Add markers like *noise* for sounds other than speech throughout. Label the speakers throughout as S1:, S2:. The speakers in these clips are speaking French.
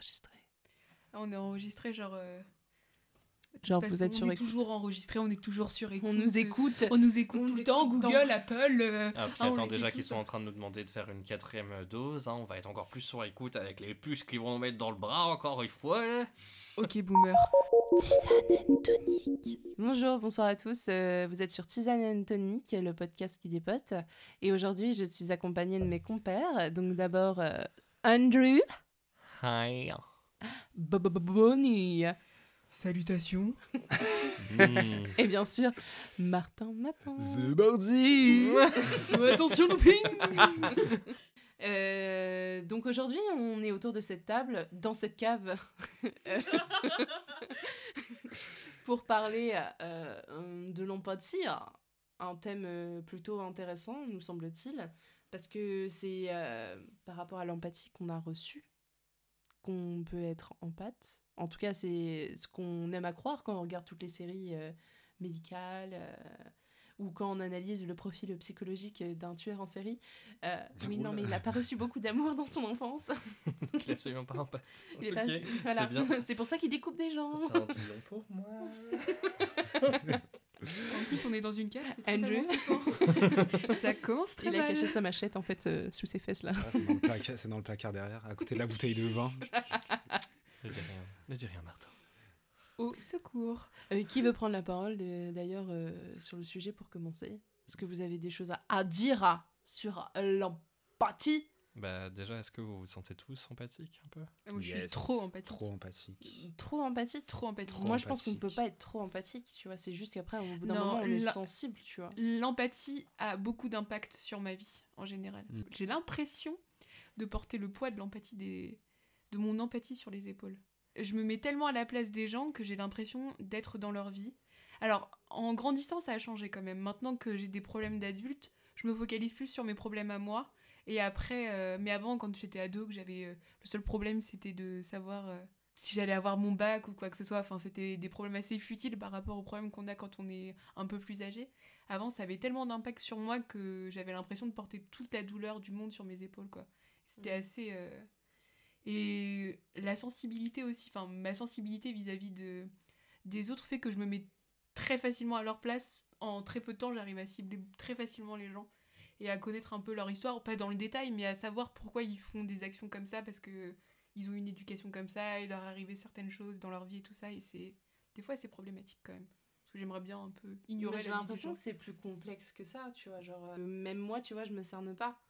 S1: enregistré.
S2: Ah, on est enregistré, genre. euh,
S1: Genre, vous êtes sur
S2: On est
S1: écoute.
S2: toujours enregistré, on est toujours sur écoute.
S1: On nous écoute.
S2: On nous écoute
S1: On
S2: tout le temps, Google, Apple. euh,
S3: Ah, puis
S2: Ah, on
S3: attends, déjà qu'ils sont en train de nous demander de faire une quatrième dose, hein, on va être encore plus sur écoute avec les puces qu'ils vont nous mettre dans le bras encore une fois. là.
S2: Ok, boomer.
S1: Tisane and Tonic. Bonjour, bonsoir à tous. euh, vous êtes sur Tisane and Tonic, le podcast qui dépote. Et aujourd'hui, je suis accompagnée de mes compères. Donc d'abord, euh, Andrew,
S3: Hi.
S1: Bo- Bo- Bo- Bonnie
S2: Salutations.
S3: Hmm.
S1: et bien sûr, Martin Matin.
S4: C'est parti
S2: attention, looping
S1: Euh, donc aujourd'hui, on est autour de cette table, dans cette cave, *laughs* pour parler euh, de l'empathie, un thème euh, plutôt intéressant, nous semble-t-il, parce que c'est euh, par rapport à l'empathie qu'on a reçu qu'on peut être empathe. En tout cas, c'est ce qu'on aime à croire quand on regarde toutes les séries euh, médicales. euh, ou quand on analyse le profil psychologique d'un tueur en série, Euh, oui, non, mais il n'a pas reçu beaucoup d'amour dans son enfance. *laughs*
S3: Il est absolument pas.
S1: Il est pas voilà.
S3: c'est. *laughs*
S1: C'est pour ça qu'il découpe des gens.
S3: Dit long pour moi. *laughs*
S2: En plus, on est dans une cave.
S1: Andrew. *laughs*
S2: Ça commence très
S1: Il a caché sa machette en fait euh, sous ses fesses là.
S4: Ah, c'est, dans le placard, c'est dans le placard derrière, à côté de la bouteille de vin.
S3: Ne dis rien, ne dis rien, Martin.
S2: Au secours.
S1: Euh, qui veut prendre la parole de- d'ailleurs euh, sur le sujet pour commencer? Est-ce que vous avez des choses à, à dire à- sur l'empathie?
S3: Bah, déjà, est-ce que vous vous sentez tous sympathiques un peu?
S2: Moi, je suis trop empathique.
S4: Trop empathique.
S1: Trop empathique
S2: Trop empathique.
S4: Trop
S1: Moi je pense qu'on ne peut
S4: empathique.
S1: pas être trop empathique, tu vois. C'est juste qu'après au bout d'un moment on est sensible, tu vois.
S2: L'empathie a beaucoup d'impact sur ma vie en général.
S4: Mm.
S2: J'ai l'impression de porter le poids de l'empathie des de mon empathie sur les épaules. Je me mets tellement à la place des gens que j'ai l'impression d'être dans leur vie. Alors, en grandissant, ça a changé quand même. Maintenant que j'ai des problèmes d'adulte, je me focalise plus sur mes problèmes à moi. Et après, euh, mais avant, quand j'étais ado, que j'avais euh, le seul problème, c'était de savoir euh, si j'allais avoir mon bac ou quoi que ce soit. Enfin, c'était des problèmes assez futiles par rapport aux problèmes qu'on a quand on est un peu plus âgé. Avant, ça avait tellement d'impact sur moi que j'avais l'impression de porter toute la douleur du monde sur mes épaules, quoi. C'était
S1: Mhm.
S2: assez... Et la sensibilité aussi, enfin, ma sensibilité vis-à-vis de... des autres fait que je me mets très facilement à leur place. En très peu de temps, j'arrive à cibler très facilement les gens et à connaître un peu leur histoire, pas dans le détail, mais à savoir pourquoi ils font des actions comme ça, parce que ils ont une éducation comme ça, il leur est arrivé certaines choses dans leur vie et tout ça, et c'est... Des fois, c'est problématique quand même. Parce que j'aimerais bien un peu ignorer
S1: j'ai l'impression que c'est plus complexe que ça, tu vois. Genre, euh, même moi, tu vois, je me cerne pas.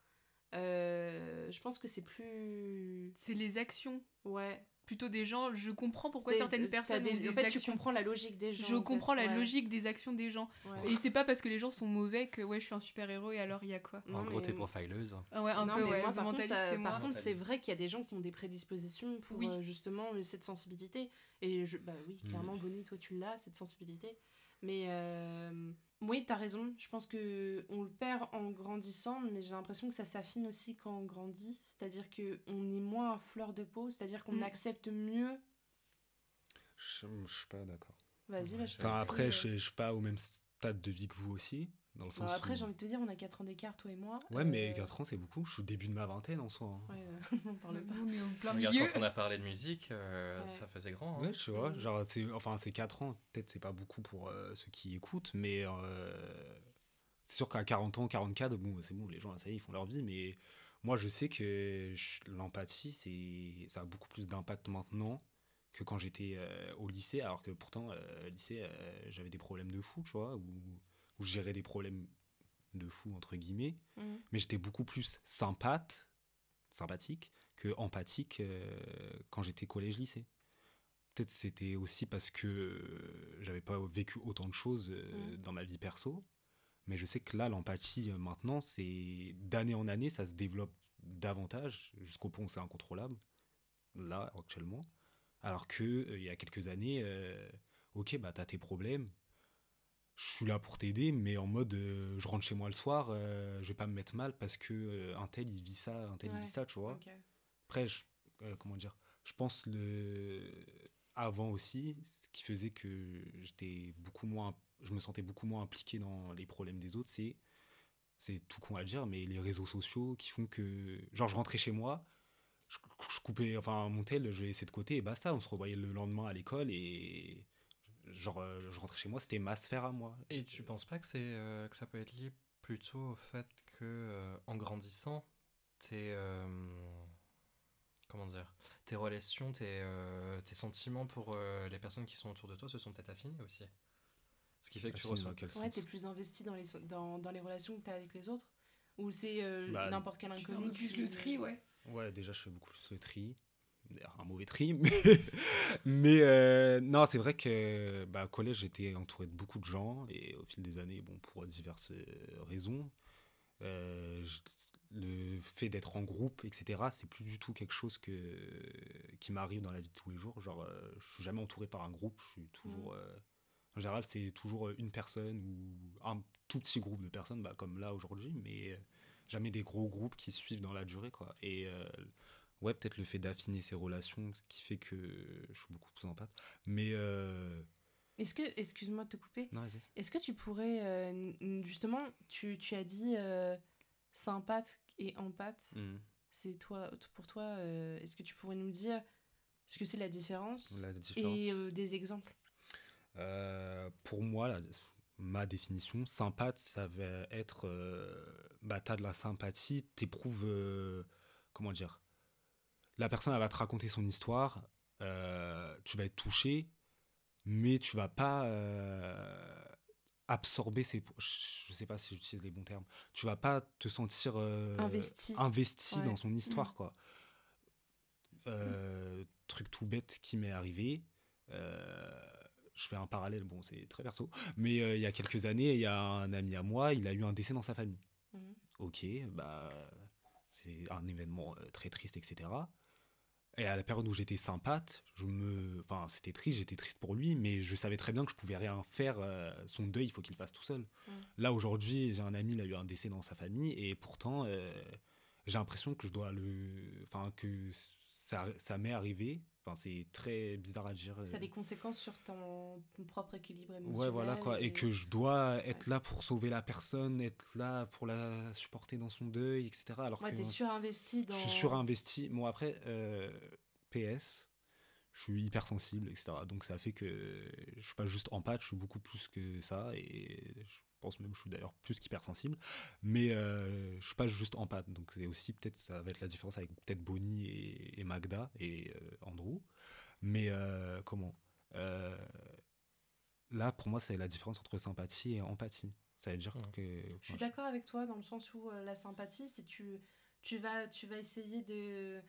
S1: Euh, je pense que c'est plus.
S2: C'est les actions
S1: Ouais.
S2: Plutôt des gens. Je comprends pourquoi certaines personnes
S1: des-
S2: ont des
S1: En fait, tu
S2: actions.
S1: comprends la logique des gens.
S2: Je
S1: fait.
S2: comprends la
S1: Ouais.
S2: logique des actions des gens.
S1: Ouais.
S2: Et c'est pas parce que les gens sont mauvais que ouais, je suis un super-héros et alors il y a quoi?
S1: Non,
S3: En gros,
S1: mais-
S3: t'es profileuse.
S2: Ah ouais, un
S1: non,
S2: peu,
S1: mais
S2: ouais.
S1: moi, par contre, ça-
S2: c'est moi.
S1: par contre, c'est
S3: Mentaliste.
S1: vrai qu'il y a des gens qui ont des prédispositions pour
S2: Oui.
S1: euh, justement euh, cette sensibilité. Et je, bah oui,
S4: Mm.
S1: clairement, Bonnie, toi, tu l'as, cette sensibilité. Mais euh, oui, t'as raison. Je pense que on le perd en grandissant, mais j'ai l'impression que ça s'affine aussi quand on grandit. C'est-à-dire que on est moins à fleur de peau, c'est-à-dire qu'on
S2: Mm.
S1: accepte mieux.
S4: Je, je suis pas d'accord.
S1: Vas-y,
S3: Ouais,
S1: bah, je
S4: Enfin, après,
S1: euh.
S4: je, je suis pas au même stade de vie que vous aussi. Dans le sens
S1: Bah, après,
S4: où-
S1: j'ai envie de te dire, on a 4 ans d'écart, toi et moi.
S4: Ouais, mais
S1: Euh,
S4: 4 ans, c'est beaucoup. Je suis au début de ma vingtaine en soi. hein.
S1: Ouais, euh, *laughs* on parle pas.
S2: On est en plein
S3: Regarde,
S2: milieu.
S3: quand on a parlé de musique, euh,
S1: Ouais.
S3: ça faisait grand. hein.
S4: Ouais, tu vois,
S1: Mm.
S4: genre, c'est, enfin, c'est 4 ans, peut-être c'est pas beaucoup pour euh, ceux qui écoutent, mais euh, c'est sûr qu'à 40 ans, 44, bon, c'est bon, les gens, ça y est, ils font leur vie, mais moi, je sais que l'empathie, c'est, ça a beaucoup plus d'impact maintenant que quand j'étais euh, au lycée, alors que pourtant, euh, au lycée, euh, j'avais des problèmes de fou, tu vois, où je gérais des problèmes de fou, entre guillemets,
S1: Mhm.
S4: mais j'étais beaucoup plus sympathe, sympathique que empathique euh, quand j'étais collège-lycée. Peut-être c'était aussi parce que euh, j'avais pas vécu autant de choses euh,
S1: Mm.
S4: dans ma vie perso, mais je sais que là, l'empathie, maintenant, c'est d'année en année, ça se développe davantage jusqu'au point où c'est incontrôlable, là, actuellement. Alors que euh, il y a quelques années, ok, bah t'as tes problèmes, je suis là pour t'aider, mais en mode, euh, je rentre chez moi le soir, euh, je vais pas me mettre mal parce que euh, un tel il vit ça, un tel il vit ça, tu vois. Après, je, euh, comment dire, je pense le avant aussi, ce qui faisait que j'étais beaucoup moins, je me sentais beaucoup moins impliqué dans les problèmes des autres, c'est c'est tout con à dire, mais les réseaux sociaux qui font que, genre, je rentrais chez moi, je, je coupais, enfin, mon tel, je laissais de côté et basta. On se revoyait le lendemain à l'école et genre, euh, je rentrais chez moi, c'était ma sphère à moi.
S3: Et tu penses pas que, c'est, euh, que ça peut être lié plutôt au fait que euh, en grandissant, tes, euh, comment dire, tes relations, tes, euh, tes sentiments pour euh, les personnes qui sont autour de toi se sont peut-être affinés aussi? Ce qui fait que tu
S4: Affine quel
S1: Ouais, t'es plus investi dans les, dans, dans les relations que t'as avec les autres? Ou c'est euh,
S4: Bah,
S1: n'importe quel
S2: Tu fais
S1: inconnu
S2: plus
S1: qui-
S2: le tri, ouais.
S4: Ouais, déjà, je fais beaucoup plus le tri. Un mauvais tri. *laughs* Mais, mais, euh, non, c'est vrai que bah, au collège, j'étais entouré de beaucoup de gens. Et au fil des années, bon, pour diverses euh, raisons, euh, le fait d'être en groupe, etc., c'est plus du tout quelque chose que, qui m'arrive dans la vie de tous les jours. Genre, euh, je suis jamais entouré par un groupe. Je suis toujours. euh, en général, c'est toujours une personne ou un tout petit groupe de personnes, bah, comme là aujourd'hui, mais jamais des gros groupes qui suivent dans la durée, quoi. Et ouais, peut-être le fait d'affiner ces relations, ce qui fait que je suis beaucoup plus empathe. Mais euh,
S1: Est-ce que, excuse-moi de te couper,
S4: non, vas-y.
S1: est-ce que tu pourrais, euh, justement, tu, tu as dit euh, sympathe et empathe,
S4: Mm.
S1: c'est toi, pour toi, euh, est-ce que tu pourrais nous dire ce que c'est la différence
S4: La différence.
S1: et des exemples?
S4: Pour moi, ma définition, sympathe, ça va être. Bah, t'as de la sympathie, t'éprouves. comment dire La personne, elle va te raconter son histoire, euh, tu vas être touché, mais tu vas pas euh, absorber ses. Je sais pas si j'utilise les bons termes. Tu vas pas te sentir. euh,
S1: Investi.
S4: investi
S1: Ouais.
S4: dans son histoire,
S1: Mm.
S4: quoi. Truc tout bête qui m'est arrivé. je fais un parallèle, bon, c'est très perso. Mais il y a quelques années, il y a un ami à moi, il a eu un décès dans sa famille.
S1: Mhm.
S4: Ok, bah, c'est un événement très triste, etc. Et à la période où j'étais sympathe, je me, enfin, c'était triste, j'étais triste pour lui, mais je savais très bien que je pouvais rien faire. euh, son deuil, il faut qu'il le fasse tout seul.
S1: Mm.
S4: Là aujourd'hui, j'ai un ami, il a eu un décès dans sa famille, et pourtant, euh, j'ai l'impression que je dois le, enfin, que ça, ça m'est arrivé. Enfin, c'est très bizarre à dire.
S1: Ça a
S4: euh,
S1: des conséquences sur ton, ton propre équilibre émotionnel.
S4: Ouais, voilà quoi. Et que je dois être là pour sauver la personne, être là pour la supporter dans son deuil, etc. Alors
S1: Ouais, t'es surinvesti dans...
S4: je suis surinvesti. Bon, après, euh, PS, je suis hypersensible, etc. Donc ça fait que je suis pas juste empathe, je suis beaucoup plus que ça. Et je pense même que je suis d'ailleurs plus qu'hypersensible. Mais euh, je suis pas juste empathe. Donc c'est aussi peut-être, ça va être la différence avec peut-être Bonnie et, et Magda et euh, Andrew. Mais euh, comment Euh, Là, pour moi, c'est la différence entre sympathie et empathie. Ça veut dire
S3: Ouais.
S4: que.
S1: Je suis d'accord avec toi dans le sens où euh, la sympathie, c'est tu, tu, vas, tu vas essayer de,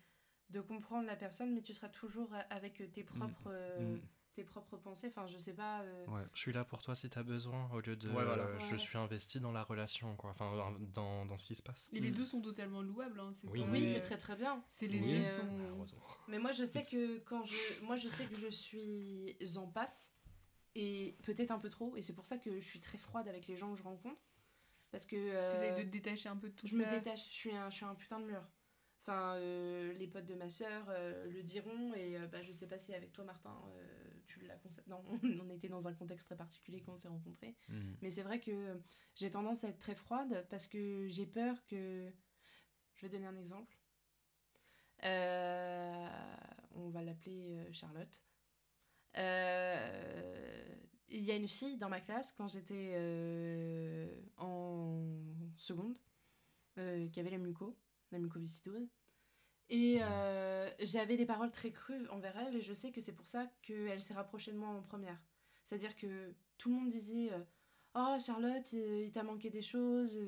S1: de comprendre la personne, mais tu seras toujours avec tes propres, euh,
S4: Mm.
S1: Tes propres pensées. Enfin, je sais pas. euh,
S4: Ouais.
S3: Je suis là pour toi si t'as besoin, au lieu de
S4: Ouais, voilà.
S3: euh, je suis investi dans la relation, quoi. Enfin, dans, dans, ce qui se passe.
S2: Et les
S4: Mm.
S2: deux sont totalement louables. Hein, c'est
S3: Oui.
S1: Oui, c'est très très bien.
S2: C'est les
S1: Mais,
S2: deux sont.
S3: Heureusement.
S1: Mais moi, je sais que quand je, moi, je sais que je suis empathe et peut-être un peu trop, et c'est pour ça que je suis très froide avec les gens que je rencontre, parce que euh,
S2: T'essayes de te détacher un peu de tout
S1: je
S2: ça.
S1: me détache. Je suis un, je suis un putain de mur. Enfin, euh, les potes de ma sœur euh, le diront, et euh, bah, je sais pas si avec toi, Martin, euh, tu l'as. Non, *laughs* on était dans un contexte très particulier quand on s'est rencontrés.
S4: Mm.
S1: Mais c'est vrai que j'ai tendance à être très froide parce que j'ai peur que. Je vais donner un exemple. Euh, on va l'appeler euh, Charlotte. Euh, Il y a une fille dans ma classe quand j'étais euh, en seconde qui avait la muco, la mucoviscidose. Et euh, j'avais des paroles très crues envers elle et je sais que c'est pour ça qu'elle s'est rapprochée de moi en première. C'est-à-dire que tout le monde disait euh, Oh Charlotte, euh, il t'a manqué des choses.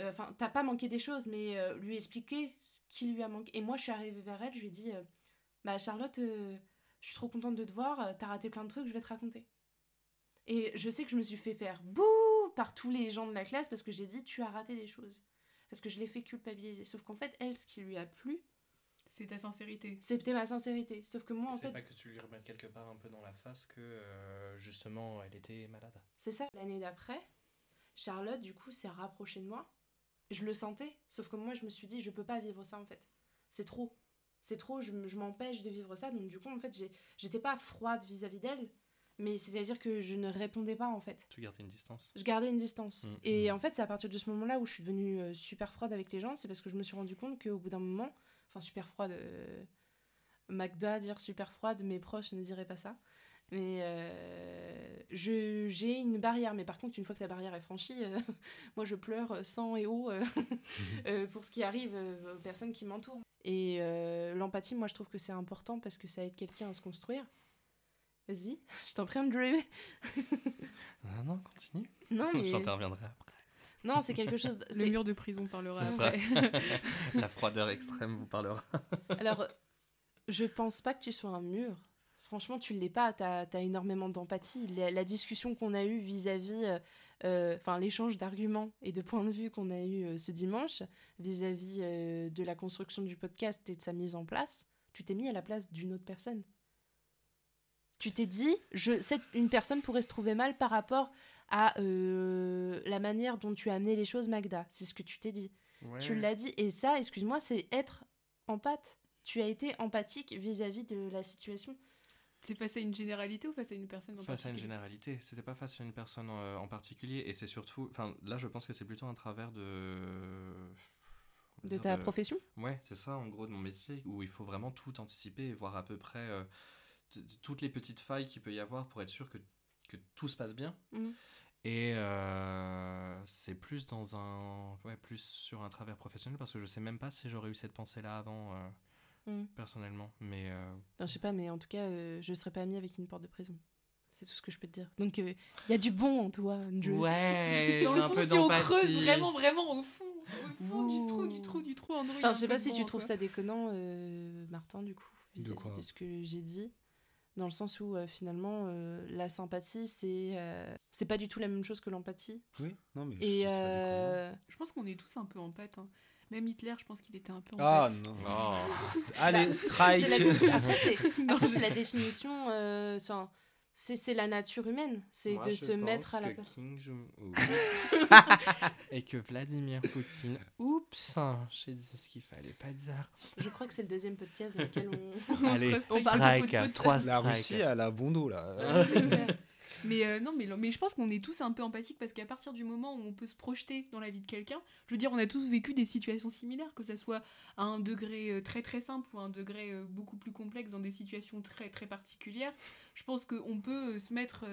S1: Enfin, t'as pas manqué des choses, mais lui expliquer ce qui lui a manqué. Et moi, je suis arrivée vers elle, je lui ai dit Bah Charlotte, je suis trop contente de te voir, t'as raté plein de trucs, je vais te raconter. Et je sais que je me suis fait faire bouh par tous les gens de la classe parce que j'ai dit Tu as raté des choses. Parce que je l'ai fait culpabiliser. Sauf qu'en fait, elle, ce qui lui a plu,
S2: C'est ta sincérité.
S1: c'était ma sincérité. Sauf que moi, en
S3: c'est
S1: fait,
S3: pas que tu lui remettes quelque part un peu dans la face que euh, justement elle était malade.
S1: C'est ça. L'année d'après, Charlotte, du coup, s'est rapprochée de moi. Je le sentais, sauf que moi, je me suis dit, je peux pas vivre ça, en fait. C'est trop. C'est trop, je, je m'empêche de vivre ça. Donc, du coup, en fait, j'ai- j'étais pas froide vis-à-vis d'elle, mais c'est-à-dire que je ne répondais pas, en fait.
S3: Tu gardais une distance.
S1: Je gardais une distance.
S3: Mm,
S1: Et
S3: mm.
S1: en fait, c'est à partir de ce moment-là où je suis devenue euh, super froide avec les gens, c'est parce que je me suis rendu compte qu'au bout d'un moment, Enfin, super froide. euh, Magda, dire super froide, mes proches ne diraient pas ça. Mais euh, je- j'ai une barrière. Mais par contre, une fois que la barrière est franchie, euh, *laughs* moi je pleure sang et eau euh, *laughs* euh, pour ce qui arrive aux personnes qui m'entourent. Et l'empathie, moi je trouve que c'est important parce que ça aide quelqu'un à se construire. Vas-y, *laughs* je t'en prie, Andrew.
S3: Ah non, continue.
S1: Non, mais.
S3: J'interviendrai après.
S1: Non, c'est quelque chose. de-
S2: Le mur de prison parlera
S3: C'est ça.
S2: après. *laughs*
S3: La froideur extrême vous parlera.
S1: Alors, je pense pas que tu sois un mur. Franchement, tu l'es pas. T'as as énormément d'empathie. La, la discussion qu'on a eue vis-à-vis, euh, euh, enfin l'échange d'arguments et de points de vue qu'on a eu euh, ce dimanche vis-à-vis euh, de la construction du podcast et de sa mise en place, tu t'es mis à la place d'une autre personne. Tu t'es dit, je, cette, une personne pourrait se trouver mal par rapport à euh, la manière dont tu as amené les choses, Magda. C'est ce que tu t'es dit. Tu l'as dit. Et ça, excuse-moi, c'est être empathe. Tu as été empathique vis-à-vis de la situation.
S2: C'est face à une généralité ou face à une personne en
S3: Face à une
S2: particulier?
S3: généralité, c'était pas face à une personne euh, en particulier, et c'est surtout, enfin là je pense que c'est plutôt un travers de.
S1: De ta profession?
S3: Ouais, c'est ça en gros de mon métier, où il faut vraiment tout anticiper et voir à peu près euh, toutes les petites failles qu'il peut y avoir pour être sûr que, que tout se passe bien.
S1: Mhm.
S3: Et euh, c'est plus dans un. Ouais, plus sur un travers professionnel, parce que je sais même pas si j'aurais eu cette pensée-là avant, euh,
S1: Mhm.
S3: personnellement. Mais. euh,
S1: Enfin, je sais pas, mais en tout cas, euh, je serais pas amie avec une porte de prison. C'est tout ce que je peux te dire. Donc, il y a du bon en toi, Andrew.
S3: Ouais, *laughs*
S2: Dans le
S3: un
S2: fond,
S3: peu
S2: si on creuse vraiment, vraiment au fond, au fond du trou, du trou, du trou, a
S1: Enfin,
S2: un
S1: je sais pas si
S2: bon
S1: tu
S2: en
S1: trouves
S2: toi.
S1: ça déconnant, euh, Martin, du coup, vis-à-vis de, ce que j'ai dit. Dans le sens où, euh, finalement, euh, la sympathie, c'est euh, c'est pas du tout la même chose que l'empathie.
S4: Oui, non, mais je-
S1: Et euh,
S2: Je pense qu'on est tous un peu empathes. hein. Même Hitler, je pense qu'il était un peu
S4: Ah
S2: empathe.
S4: non.
S3: Oh.
S4: Allez,
S1: Bah,
S4: strike
S1: c'est la- après, c'est *laughs*
S2: Non,
S1: la définition. euh, enfin, c'est c'est la nature humaine. C'est de se mettre à la place.
S3: King *laughs* et que Vladimir Poutine, oups, j'ai dit ce qu'il fallait pas dire.
S1: Je crois que c'est le deuxième podcast dans lequel on.
S2: On se
S3: Allez,
S2: respecte.
S1: on parle
S2: beaucoup de
S3: strike,
S4: La. Russie, elle a bon dos, là.
S2: C'est clair. Mais euh, non, mais, mais je pense qu'on est tous un peu empathiques parce qu'à partir du moment où on peut se projeter dans la vie de quelqu'un, je veux dire, on a tous vécu des situations similaires, que ça soit à un degré euh, très très simple ou à un degré euh, beaucoup plus complexe dans des situations très très particulières. Je pense qu'on peut euh, se mettre,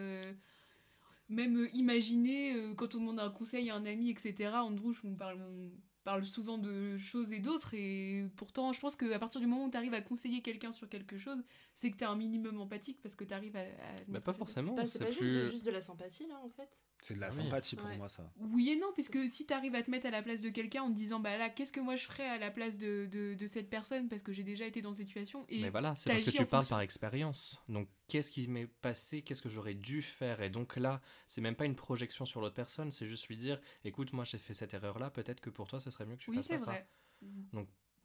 S2: même imaginer, quand on demande un conseil à un ami, etc. Andrew, on parle, on parle souvent de choses et d'autres, et pourtant, je pense qu'à partir du moment où tu arrives à conseiller quelqu'un sur quelque chose, c'est que tu es un minimum empathique parce que tu arrives à. à
S3: Bah, pas forcément,
S1: Bah, c'est pas juste,
S3: plus...
S1: juste de la sympathie là en fait.
S4: C'est de la
S3: oui.
S4: sympathie pour
S1: Ouais.
S4: moi, ça.
S2: Oui et non, puisque si tu arrives à te mettre à la place de quelqu'un en te disant, bah là, qu'est-ce que moi je ferais à la place de, de, de cette personne parce que j'ai déjà été dans cette situation et
S3: Mais voilà, c'est parce que tu parles
S2: fonction.
S3: par expérience. Donc, qu'est-ce qui m'est passé? Qu'est-ce que j'aurais dû faire? Et donc là, c'est même pas une projection sur l'autre personne, c'est juste lui dire écoute, moi j'ai fait cette erreur-là, peut-être que pour toi, ce serait mieux que tu
S2: Oui,
S3: fasses
S2: c'est
S3: pas ça.
S2: vrai.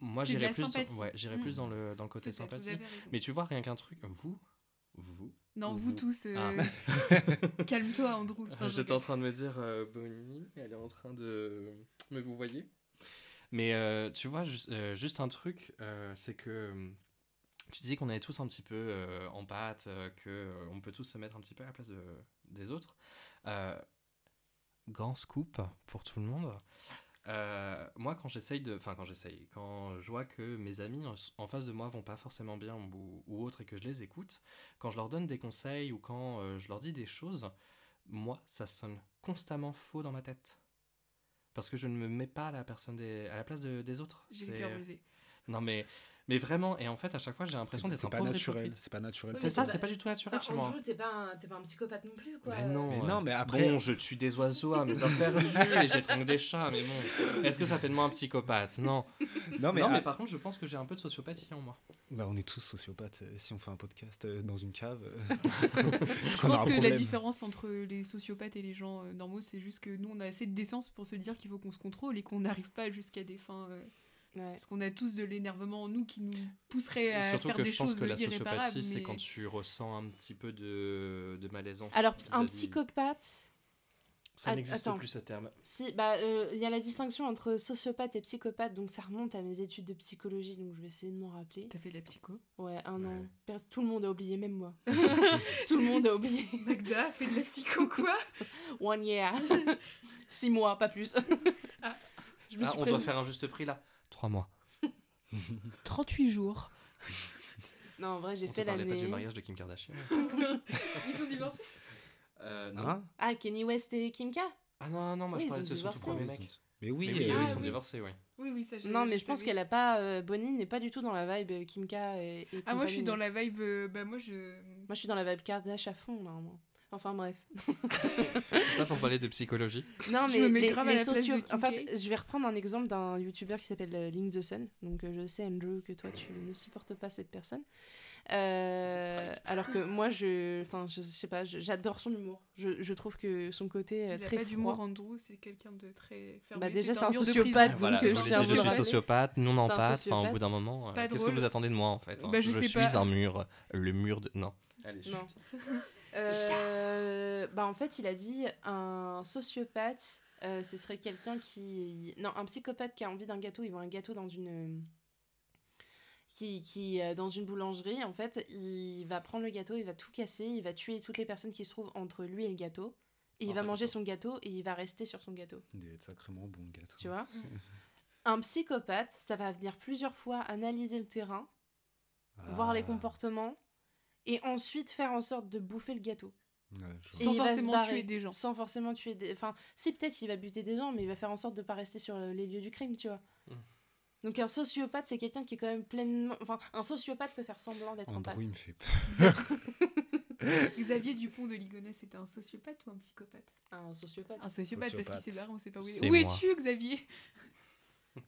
S3: Moi, j'irais plus, dans... ouais, plus dans le, dans le côté sympathie. Mais tu vois, rien qu'un truc, vous, vous,
S2: Non, vous,
S3: vous-
S2: tous, euh,
S3: Ah. *laughs*
S2: calme-toi, Andrew. Enfin, je
S3: J'étais en train de me dire, euh, Bonnie, elle est en train de me vous voyez. Mais euh, tu vois, ju- juste un truc, c'est que tu disais qu'on est tous un petit peu en pâte, que euh, on peut tous se mettre un petit peu à la place de- des autres. Grand scoop pour tout le monde. Euh, moi, quand j'essaye de. Enfin, quand j'essaye, quand je vois que mes amis en, en face de moi vont pas forcément bien ou, ou autre et que je les écoute, quand je leur donne des conseils ou quand euh, je leur dis des choses, moi, ça sonne constamment faux dans ma tête. Parce que je ne me mets pas à la, personne des, à la place de- des autres.
S2: J'ai le cœur brisé.
S3: Non, mais, mais vraiment, et en fait, à chaque fois, j'ai l'impression d'être un
S4: pas naturel. C'est pas naturel.
S3: C'est ça,
S1: c'est
S3: c'est
S1: pas-
S3: du tout naturel chez moi.
S1: T'es pas, un- t'es pas un psychopathe non plus quoi.
S3: Mais non,
S4: Mais
S3: euh,
S4: non, mais après-
S3: Bon, je tue des oiseaux à mes heures perdues *laughs* et j'étrangle des chats, mais bon. Est-ce que ça fait de moi un psychopathe? Non.
S4: Non, mais,
S3: non, mais par contre, je pense que j'ai un peu de sociopathie en moi.
S4: bah, on est tous sociopathes. euh, Si on fait un podcast euh, dans une cave, euh, *laughs*
S2: Je pense que la différence entre les sociopathes et les gens normaux, c'est juste que nous, on a assez de décence pour se dire qu'il faut qu'on se contrôle et qu'on n'arrive pas jusqu'à des fins. Euh,
S1: Ouais.
S2: Parce qu'on a tous de l'énervement en nous qui nous pousserait à
S3: Surtout
S2: faire
S3: que
S2: des
S3: je pense
S2: choses
S3: que la sociopathie, c'est quand tu ressens un petit peu de, de malaisance.
S1: Alors un psychopathe,
S3: Ça
S1: Att-
S3: n'existe plus ce terme.
S1: si bah euh, il y a la distinction entre sociopathe et psychopathe, donc ça remonte à mes études de psychologie, donc je vais essayer de m'en rappeler.
S2: T'as fait de la psycho
S1: Ouais, un an.
S3: Ouais.
S1: Tout le monde a oublié, même moi. *laughs* *laughs* Tout le monde a oublié. *laughs*
S2: Magda a fait de la psycho quoi
S1: One year. Six mois, pas plus.
S2: Ah.
S1: Je me
S3: Ah,
S1: suis
S3: on doit faire un juste prix là. Trois mois. *laughs*
S2: 38 jours.
S1: Non, en vrai, j'ai
S3: On te
S1: fait
S3: parlait pas du
S1: l'année.
S3: mariage de Kim Kardashian *laughs*
S2: Ils sont divorcés
S3: Euh, non.
S4: Hein?
S1: Ah, Kenny West et Kim K?
S3: Ah non, non, moi
S1: Oui,
S3: je
S1: ils
S3: parlais de
S1: ont
S3: ce son tout
S1: divorcé.
S3: premier
S4: Oui,
S3: mec.
S4: Mais oui,
S3: Mais oui,
S4: euh,
S3: eux,
S2: Ah
S3: ils sont
S2: oui.
S3: divorcés, oui.
S2: Oui, oui, ça j'ai-
S1: Non, mais je pense qu'elle a pas. euh, Bonnie n'est pas du tout dans la vibe euh, Kim K et, et
S2: Ah, moi je suis
S1: compagnie.
S2: dans la vibe. euh, bah, moi je.
S1: Moi, je suis dans la vibe Kardashian à fond, normalement. Enfin, bref.
S3: Tout ça pour parler de psychologie.
S1: Non,
S2: Je
S1: mais
S2: me mets
S1: les,
S2: grave à
S1: les
S2: la place
S1: En fait, je vais reprendre un exemple d'un youtubeur qui s'appelle euh, Link the Sun. Donc, euh, je sais, Andrew, que toi, tu ne supportes pas cette personne. Euh, alors que moi, je... Enfin, je sais pas, je- j'adore son humour. Je, je trouve que son côté euh,
S2: Il a
S1: très
S2: pas d'humour. Andrew, c'est quelqu'un de très fermé.
S1: Bah, déjà, c'est
S2: un
S1: sociopathe, donc,
S3: Voilà,
S1: euh,
S3: je,
S1: je tiens
S3: je suis sociopathe, non empathe. Enfin, au bout d'un moment, euh, qu'est-ce que vous attendez de moi en fait hein
S2: Bah, je
S3: Je
S2: sais
S3: suis
S2: pas.
S3: un mur, le mur de. Non. Allez, chut.
S1: Non. *laughs* Euh, bah en fait, il a dit un sociopathe, euh, ce serait quelqu'un qui... Non, un psychopathe qui a envie d'un gâteau, il voit un gâteau dans une... Qui, qui euh, dans une boulangerie, en fait, il va prendre le gâteau, il va tout casser, il va tuer toutes les personnes qui se trouvent entre lui et le gâteau, et il
S3: Oh,
S1: va manger son gâteau et il va rester sur son gâteau,
S4: Il devait être sacrément bon, le gâteau.
S1: tu vois *laughs* Un psychopathe, ça va venir plusieurs fois analyser le terrain, voir les
S4: Ah,
S1: comportements, et ensuite faire en sorte de bouffer le gâteau.
S4: ouais, je
S1: Et
S2: Sans
S1: il va se
S2: forcément
S1: barrer,
S2: tuer des gens.
S1: Sans forcément tuer des. Enfin, si, peut-être qu'il va buter des gens, mais il va faire en sorte de pas rester sur les lieux du crime, tu vois.
S3: Mm.
S1: Donc, un sociopathe, c'est quelqu'un qui est quand même pleinement. Enfin, un sociopathe peut faire semblant d'être.
S4: Andrew, il me fait peur. *laughs*
S2: Xavier Dupont de Ligonnès, c'était un sociopathe ou un psychopathe?
S1: Un sociopathe.
S2: Un sociopathe, parce qu'il s'est barré, on sait pas où il est. Où es-tu, Xavier?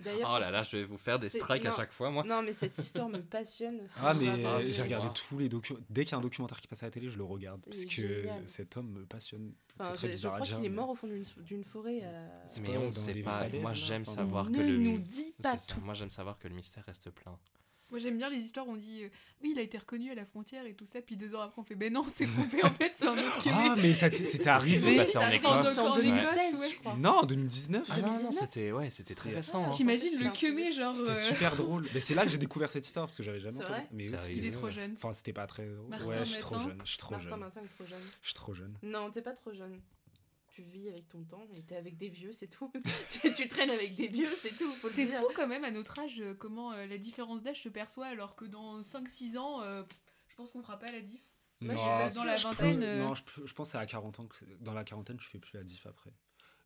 S1: D'ailleurs,
S3: Oh là là, je vais vous faire des strikes à chaque fois, moi.
S1: non, mais cette histoire me passionne. *laughs* si
S4: Ah, mais j'ai regardé
S3: Wow.
S4: tous les documents. Dès qu'il y a un documentaire qui passe à la télé, je le regarde. Parce que
S1: génial.
S4: cet homme me passionne.
S1: Enfin,
S4: c'est très
S1: je,
S4: bizarre
S1: crois qu'il est
S4: mais-
S1: mort au fond d'une d'une forêt. euh,
S3: Mais on ne sait pas. Moi, j'aime savoir que
S1: ne
S3: le.
S1: nous pas tout.
S3: Moi, j'aime savoir que le mystère reste plein.
S2: Moi j'aime bien les histoires où on dit euh, oui il a été reconnu à la frontière et tout ça puis deux ans après on fait ben non c'est *laughs* trompé en fait c'est un autre
S4: Ah,
S2: Québec.
S4: mais ça t- c'était arrivé.
S3: passé en Écosse.
S1: En
S2: en
S1: 2016,
S2: Écosse, ouais.
S1: je crois.
S4: Non, en 2019.
S3: Ah non, non,
S1: 2019?
S3: c'était ouais, c'était très récent. hein.
S2: T'imagines le quemé genre
S4: C'était
S2: euh,
S4: super *laughs* drôle. Mais c'est là que j'ai découvert cette histoire parce que j'avais jamais
S1: vrai
S4: Mais
S3: C'est
S4: oui,
S2: il est
S4: c'était-
S2: trop jeune.
S4: Enfin, c'était pas très drôle.
S2: Martin
S4: ouais, je suis trop jeune. Je suis trop
S1: Martin
S4: jeune.
S1: Martin est trop jeune.
S4: Je suis trop jeune.
S1: Non, t'es pas trop jeune. Tu vis avec ton temps et t'es avec des vieux, c'est tout. *laughs* tu traînes avec des vieux, c'est tout.
S2: C'est fou quand même à notre âge euh, comment euh, la différence d'âge se perçoit alors que dans 5-6 ans euh, je pense qu'on fera pas la diff.
S1: Moi, je
S4: Non,
S1: suis pas
S4: je-
S1: dans la
S4: je pense-
S2: vingtaine, euh.
S4: Non, je, je pense que c'est à 40 ans que c'est- dans la quarantaine, je fais plus la diff après.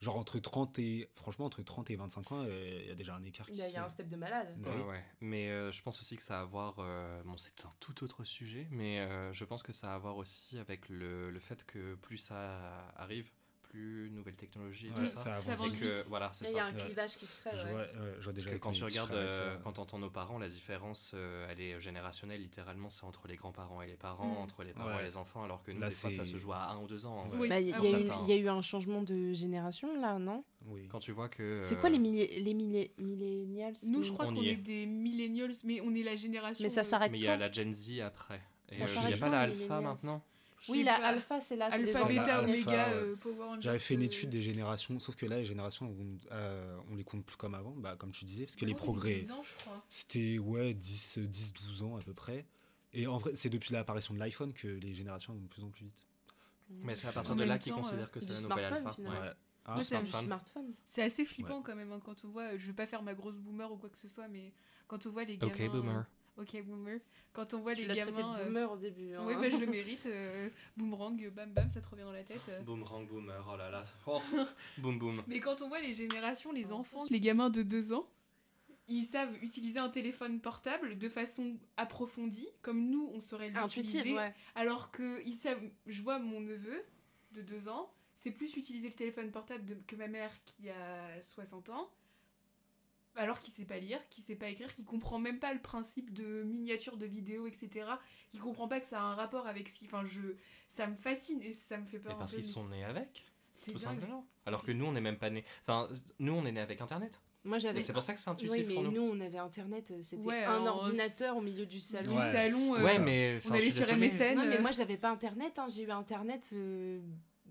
S4: Genre entre 30 et franchement entre 30 et 25 ans, euh, il y a déjà un écart qui
S1: Il y a, y un step de malade.
S4: Bah
S3: Ouais,
S4: oui.
S3: ouais. Mais euh, je pense aussi que ça a à voir. euh, bon, c'est un tout autre sujet, mais euh, je pense que ça a à voir aussi avec le, le fait que plus ça arrive, plus nouvelles technologies et
S4: Ouais,
S3: tout ça.
S4: ça avance
S3: et que voilà, c'est
S1: il y a un
S4: Ouais.
S1: clivage qui se crée.
S4: Je
S1: ouais.
S4: vois, ouais, je vois
S3: Parce que quand tu regardes, euh, quand t'entends nos parents, la différence, euh, elle est générationnelle, littéralement, c'est entre les grands-parents et les parents,
S2: Mm.
S3: entre les parents
S4: Ouais.
S3: et les enfants, alors que nous,
S4: Là,
S3: des fois, ça se joue à un ou deux ans.
S2: Oui.
S1: Bah, Il y, a eu-
S3: certains.
S1: il y a eu un changement de génération là, non?
S4: Oui.
S3: Quand tu vois que.
S1: C'est quoi
S3: euh,
S1: les, les millennials
S2: Nous je crois
S3: On
S2: qu'on est. des millennials mais on est la génération
S1: Mais ça
S2: euh,
S1: s'arrête
S3: Mais il y a la Gen Z après. Et euh, il n'y a pas la alpha maintenant?
S1: Oui, la
S2: pas.
S1: alpha, c'est là,
S2: Alpha, bêta,
S4: Alpha,
S2: oméga,
S4: ouais.
S2: euh, Power Rangers.
S4: J'avais fait une
S2: euh,
S4: étude des générations, sauf que là, les générations, on, euh, on les compte plus comme avant, bah, comme tu disais, parce que les
S2: non,
S4: progrès,
S2: 10 ans, je crois.
S4: c'était ouais, 10, 10, 12 ans à peu près. Et en vrai, c'est depuis l'apparition de l'iPhone que les générations vont de plus en plus vite.
S3: Mais c'est à partir de là qu'ils considèrent
S2: euh,
S3: que c'est la nouvelle alpha.
S4: Ah,
S2: Moi, c'est un
S1: Du
S3: smartphone.
S1: smartphone.
S2: C'est assez flippant quand même hein, quand on voit, je vais pas faire ma grosse boomer ou quoi que ce soit, mais quand on voit les gamins.
S3: Ok, boomer.
S2: Ok, boomer. Quand on voit
S1: Tu
S2: les
S1: l'as traité
S2: gamins.
S1: de
S2: euh,
S1: boomer au début. hein.
S2: Oui, bah, je le *laughs* mérite. euh, boomerang, bam bam, ça te revient dans la tête. euh.
S3: Boomerang, boomer, oh là là. *laughs* Oh, boum boum.
S2: Mais quand on voit les générations, les
S1: Oh,
S2: enfants, les gamins de 2 ans, ils savent utiliser un téléphone portable de façon approfondie, comme nous, on saurait l'utiliser.
S1: Intuitive, ouais.
S2: Alors que ils savent, je vois mon neveu de 2 ans, c'est plus utiliser le téléphone portable de- que ma mère qui a 60 ans, alors qu'il sait pas lire, qu'il sait pas écrire, qu'il comprend même pas le principe de miniature de vidéo, etc. Qu'il comprend pas que ça a un rapport avec ce qui. Enfin, je, ça me fascine et ça me fait peur.
S3: Mais parce qu'ils sont nés avec,
S2: c'est
S3: tout
S2: dingue.
S3: simplement. Alors que nous, on n'est même pas nés. Enfin, nous, on est nés avec Internet.
S1: Moi, j'avais.
S3: c'est pour ça que c'est intuitif
S1: Oui, mais
S3: pour nous.
S1: nous, on avait internet, euh, c'était
S2: Ouais,
S1: un ordinateur au milieu du salon.
S4: Ouais.
S2: salon, euh,
S3: Ouais, mais.
S2: on
S3: enfin,
S2: allait sur
S3: désolé.
S2: MSN.
S1: Non, mais moi, j'avais pas internet, hein, j'ai eu internet euh,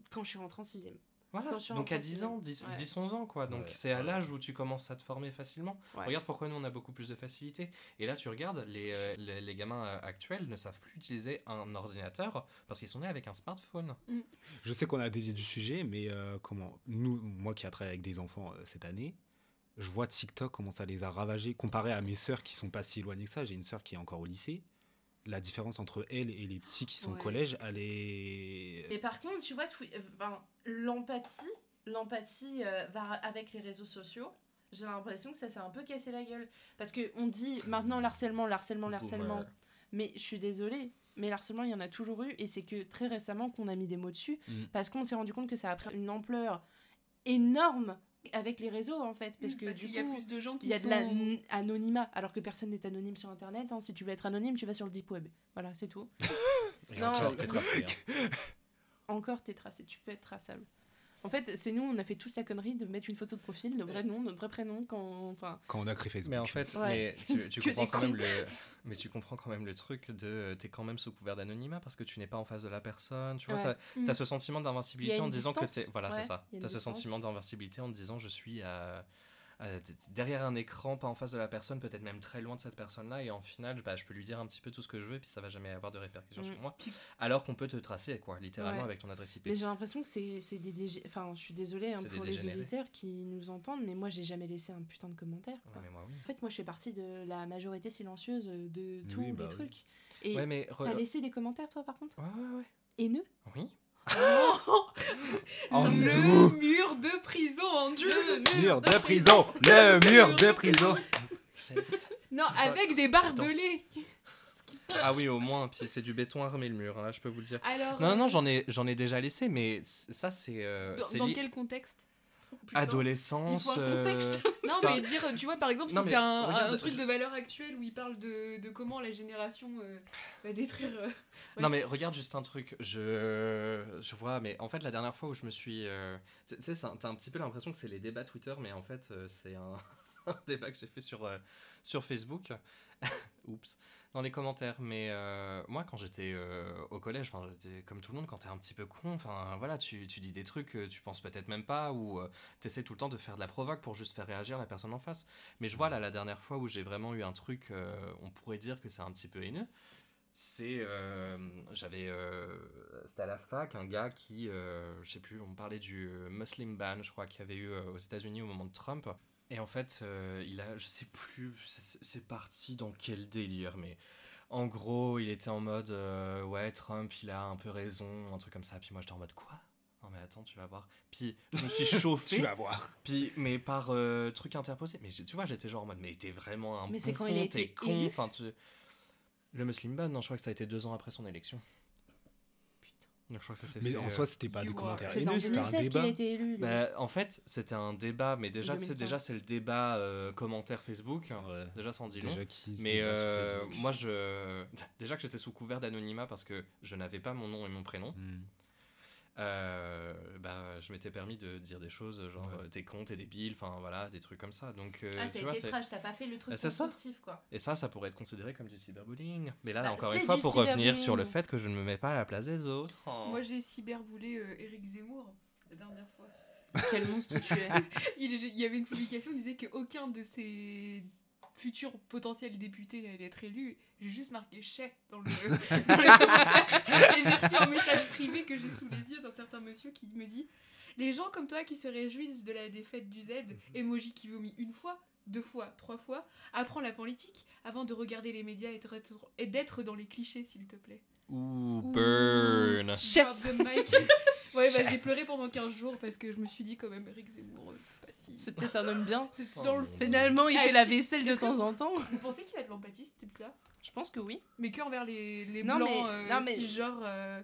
S1: quand je suis rentrée en 6ème.
S3: Voilà, donc à
S1: rentrée en
S3: 10 ans, 10,
S1: Ouais.
S3: 10 11 ans quoi. Donc
S4: Ouais.
S3: c'est à
S4: Ouais.
S3: l'âge où tu commences à te former facilement.
S1: Ouais.
S3: Regarde pourquoi nous on a beaucoup plus de facilité. Et là tu regardes, les, euh, les, les gamins euh, actuels ne savent plus utiliser un ordinateur parce qu'ils sont nés avec un smartphone.
S4: Je sais qu'on a dévié du sujet, mais euh, comment nous, moi qui ai travaillé avec des enfants euh, cette année, je vois TikTok comment ça les a ravagés comparé à mes sœurs qui sont pas si éloignées que ça. J'ai une sœur qui est encore au lycée. La différence entre elle et les petits qui sont
S1: Ouais.
S4: au collège, elle est.
S1: Mais par contre, tu vois, euh, enfin, l'empathie, l'empathie euh, va avec les réseaux sociaux. J'ai l'impression que ça s'est un peu cassé la gueule. Parce que on dit maintenant l'harcèlement, l'harcèlement, l'harcèlement.
S3: Boomer.
S1: Mais je suis désolée, mais l'harcèlement, il y en a toujours eu. Et c'est que très récemment qu'on a mis des mots dessus.
S4: Mm.
S1: Parce qu'on s'est rendu compte que ça a pris une ampleur énorme avec les réseaux, en fait. Parce que du
S2: qu'il y a
S1: coup,
S2: plus de gens qui
S1: il y a de
S2: sont...
S1: l'anonymat. Alors que personne n'est anonyme sur Internet. hein. Si tu veux être anonyme, tu vas sur le deep web. Voilà, c'est tout. *laughs* Non.
S3: encore, t'es tracé, hein.
S1: Encore, t'es tracé. Tu peux être traçable. En fait, c'est nous, on a fait tous la connerie de mettre une photo de profil, le vrai nom, notre vrai prénom, quand. Enfin,
S4: Quand on a créé Facebook.
S3: Mais en fait,
S1: Ouais.
S3: mais tu, *laughs* comprends quand même le, mais tu comprends quand même le truc de, t'es quand même sous couvert d'anonymat parce que tu n'es pas en face de la personne. Tu vois,
S1: Ouais.
S3: t'as,
S2: Mm.
S3: t'as ce sentiment d'invincibilité en disant
S1: distance.
S3: que t'es, voilà,
S1: Ouais,
S3: c'est ça. T'as ce
S1: distance.
S3: sentiment d'invincibilité en disant je suis à- d- derrière un écran, pas en face de la personne, peut-être même très loin de cette personne-là, et en final, bah, je peux lui dire un petit peu tout ce que je veux, et puis ça va jamais avoir de répercussions
S1: Mm.
S3: sur moi.
S2: Puis-
S3: Alors qu'on peut te tracer, quoi, littéralement
S1: Ouais.
S3: avec ton adresse IP.
S1: mais j'ai l'impression que c'est c'est des dég- Enfin, je suis désolée hein, pour les auditeurs qui nous entendent, mais moi, j'ai jamais laissé un putain de commentaire. Quoi.
S3: moi, oui.
S1: En fait, moi, je fais partie de la majorité silencieuse de tous
S4: Oui, bah
S1: les
S4: oui.
S1: trucs. Et
S3: Ouais, mais re-
S1: t'as laissé des commentaires, toi, par contre?
S3: Ouais, ouais, ouais.
S1: Haineux?
S3: Oui.
S4: En
S2: le
S4: dessous.
S2: mur de prison, Andrew
S4: Mur de prison Le mur de prison
S2: Non, avec des barbelés
S3: Ah oui, au moins. Puis c'est du béton armé le mur, hein, je peux vous le dire.
S2: Alors,
S3: Non, non,
S2: euh,
S3: j'en ai, j'en ai déjà laissé, mais ça c'est, euh,
S2: dans,
S3: c'est
S2: dans
S3: li-
S2: quel contexte? Putain.
S3: adolescence.
S1: Il faut un
S3: euh. *laughs*
S2: Non, mais dire, tu vois, par exemple,
S3: non,
S2: si c'est un,
S3: regarde,
S2: un truc
S3: je-
S2: de valeur actuelle où il parle de, de comment la génération euh, va détruire. euh,
S3: Non mais regarde juste un truc, je, je vois, mais en fait la dernière fois où je me suis... Tu sais, t'as un petit peu l'impression que c'est les débats Twitter, mais en fait c'est un, *laughs* un débat que j'ai fait sur, sur Facebook. *laughs* Oups. Dans les commentaires, mais euh, moi quand j'étais euh, au collège, comme tout le monde quand t'es un petit peu con, enfin voilà, tu, tu dis des trucs que tu penses peut-être même pas ou euh, t'essaies tout le temps de faire de la provoque pour juste faire réagir la personne en face. Mais je vois là la dernière fois où j'ai vraiment eu un truc, euh, on pourrait dire que c'est un petit peu haineux, c'est euh, j'avais euh, c'était à la fac un gars qui euh, je sais plus on parlait du euh, Muslim ban je crois qu'il y avait eu euh, aux États-Unis au moment de Trump et en fait euh, il a je sais plus c'est parti dans quel délire mais en gros il était en mode euh, ouais Trump il a un peu raison un truc comme ça puis moi j'étais en mode quoi? Non mais attends tu vas voir puis je me suis *laughs* chauffé
S4: Tu vas voir.
S3: puis, mais par euh, truc interposé. Mais tu vois, j'étais genre en mode, mais t'es vraiment un
S1: Mais c'est quand
S3: bouffon,
S1: il a
S3: t'es
S1: été
S3: con. Enfin, tu... Le Muslim ban, non, je crois que ça a été deux ans après son élection. Donc, je crois que ça s'est
S4: Mais
S3: fait,
S4: en
S3: euh,
S4: soi, c'était pas des commentaires haineux, c'était un
S1: 2016 qu'il
S4: débat.
S1: a été élu.
S3: bah, en fait, c'était un débat, mais déjà, c'est
S1: 2015.
S3: déjà c'est le débat euh, commentaire Facebook.
S4: Ouais.
S3: Déjà, ça en dit long.
S4: Déjà qui se
S3: Mais euh, moi, je. *laughs* Déjà que j'étais sous couvert d'anonymat parce que je n'avais pas mon nom et mon prénom.
S4: Hmm.
S3: Euh, bah, je m'étais permis de dire des choses genre
S4: Ouais.
S3: euh, t'es con, t'es débile, enfin voilà, des trucs comme ça. Donc, euh,
S1: ah, t'as été trash, t'as pas fait le truc
S3: Bah, ça.
S1: constructif, quoi.
S3: Et ça, ça pourrait être considéré comme du cyberbullying. Mais là,
S1: Bah,
S3: encore une fois, pour revenir sur le fait que je ne me mets pas à la place des autres. Oh.
S2: Moi, j'ai cyberboulé euh, Eric Zemmour la dernière fois.
S1: Quel monstre tu es. *laughs*
S2: Il, il y avait une publication qui disait qu'aucun de ses futurs potentiels députés allait être élu. J'ai juste marqué chais dans, le, *laughs* dans les commentaires. Et j'ai reçu un message privé que j'ai sous les yeux d'un certain monsieur qui me dit Les gens comme toi qui se réjouissent de la défaite du Z, emoji qui vomit une fois, deux fois, trois fois, apprends la politique avant de regarder les médias et d'être- dans les clichés, s'il te plaît.
S3: Ouh,
S2: Ouh.
S3: burn.
S1: Chef.
S2: The mic. ouais, bah, j'ai pleuré pendant 15 jours parce que je me suis dit, quand même, Eric Zemmour, euh, si.
S1: C'est peut-être un homme bien. *laughs*
S2: C'est dans le
S1: Finalement, il
S2: Ah,
S1: fait la vaisselle de temps en temps.
S2: Vous pensez qu'il a de l'empathie, ce type-là?
S1: Je pense que oui.
S2: Mais que envers les, les
S1: Non,
S2: blancs,
S1: mais-
S2: euh,
S1: non, mais-
S2: cisgenres, euh,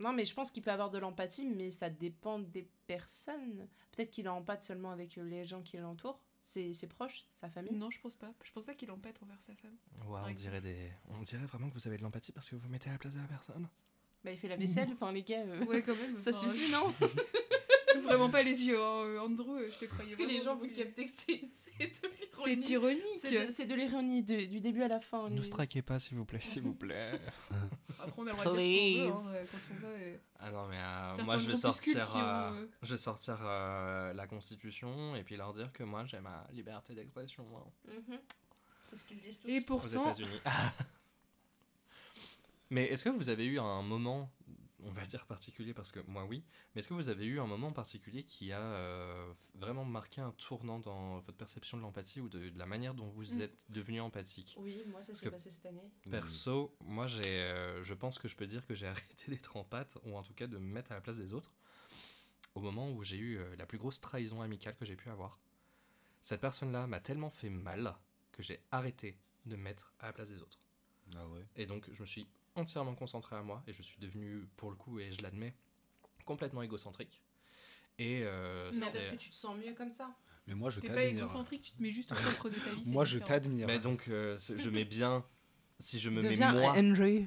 S1: Non, mais je pense qu'il peut avoir de l'empathie, mais ça dépend des personnes. Peut-être qu'il a empathie seulement avec euh, les gens qui l'entourent, ses, ses proches, sa famille.
S2: Non, je pense pas. Je pense pas qu'il empâte envers sa femme.
S3: Ouais, on dirait, des... on dirait vraiment que vous avez de l'empathie parce que vous vous mettez à la place de la personne.
S1: Bah, il fait la vaisselle, *laughs* enfin, les gars. euh,
S2: Ouais, quand même.
S1: Ça suffit, non? *laughs*
S2: vraiment pas les yeux, hein, euh, Andrew, euh, je te croyais.
S1: Parce que les gens vont capter que c'est c'est de
S2: C'est
S1: l'ironie.
S2: ironique.
S1: C'est de, c'est de l'ironie, du début à la fin.
S3: Ne
S1: les-
S3: strikez pas, s'il vous plaît, s'il vous plaît. *laughs*
S2: Après, on a le droit de dire ce qu'on veut hein, quand on va. euh,
S3: Ah non, mais euh, moi, je vais sortir,
S2: ont,
S3: je vais sortir euh, la Constitution et puis leur dire que moi, j'ai ma liberté d'expression hein,
S1: Mhm. C'est ce qu'ils disent tous.
S2: Et
S3: aux
S2: pourtant,
S3: États-Unis. *laughs* mais est-ce que vous avez eu un moment, on va dire particulier parce que moi oui, mais est-ce que vous avez eu un moment particulier qui a euh, vraiment marqué un tournant dans votre perception de l'empathie ou de, de la manière dont vous
S1: Mm.
S3: êtes devenu empathique?
S1: Oui, moi ça s'est passé cette année.
S3: Perso, moi j'ai, euh, je pense que je peux dire que j'ai *laughs* arrêté d'être empathe ou en tout cas de me mettre à la place des autres au moment où j'ai eu euh, la plus grosse trahison amicale que j'ai pu avoir. Cette personne-là m'a tellement fait mal que j'ai arrêté de me mettre à la place des autres.
S4: Ah ouais.
S3: Et donc, je me suis entièrement concentré à moi et je suis devenu, pour le coup, et je l'admets, complètement égocentrique. Et euh,
S1: Mais parce que tu te sens mieux comme ça.
S4: Mais moi, je
S2: T'es pas
S4: t'admire.
S2: égocentrique, tu te mets juste au centre de ta vie. *laughs*
S4: Moi, je t'admire.
S3: Mais donc, euh, je mets bien. Si je me
S1: Deviens
S3: mets moi
S1: Andrew.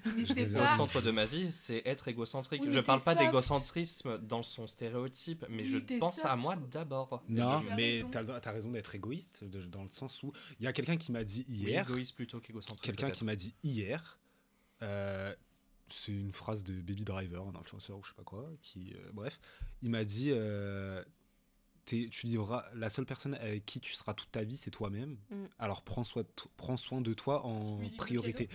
S3: Au centre de ma vie, c'est être égocentrique.
S2: Oui,
S3: je parle pas d'égocentrisme dans son stéréotype, mais
S2: Oui,
S3: je pense à moi d'abord.
S4: Non,
S3: Je-
S2: Tu as
S4: mais
S2: raison.
S4: t'as as raison d'être égoïste, de- dans le sens où il y a quelqu'un qui m'a dit
S3: Oui,
S4: hier,
S3: égoïste plutôt qu'égocentrique.
S4: quelqu'un qui m'a dit hier, euh, c'est une phrase de Baby Driver, un influenceur ou je sais pas quoi, qui, euh, bref, il m'a dit, euh, tu vivras, la seule personne avec qui tu seras toute ta vie, c'est toi-même.
S1: Mm.
S4: Alors prends soin, prends soin de toi en priorité.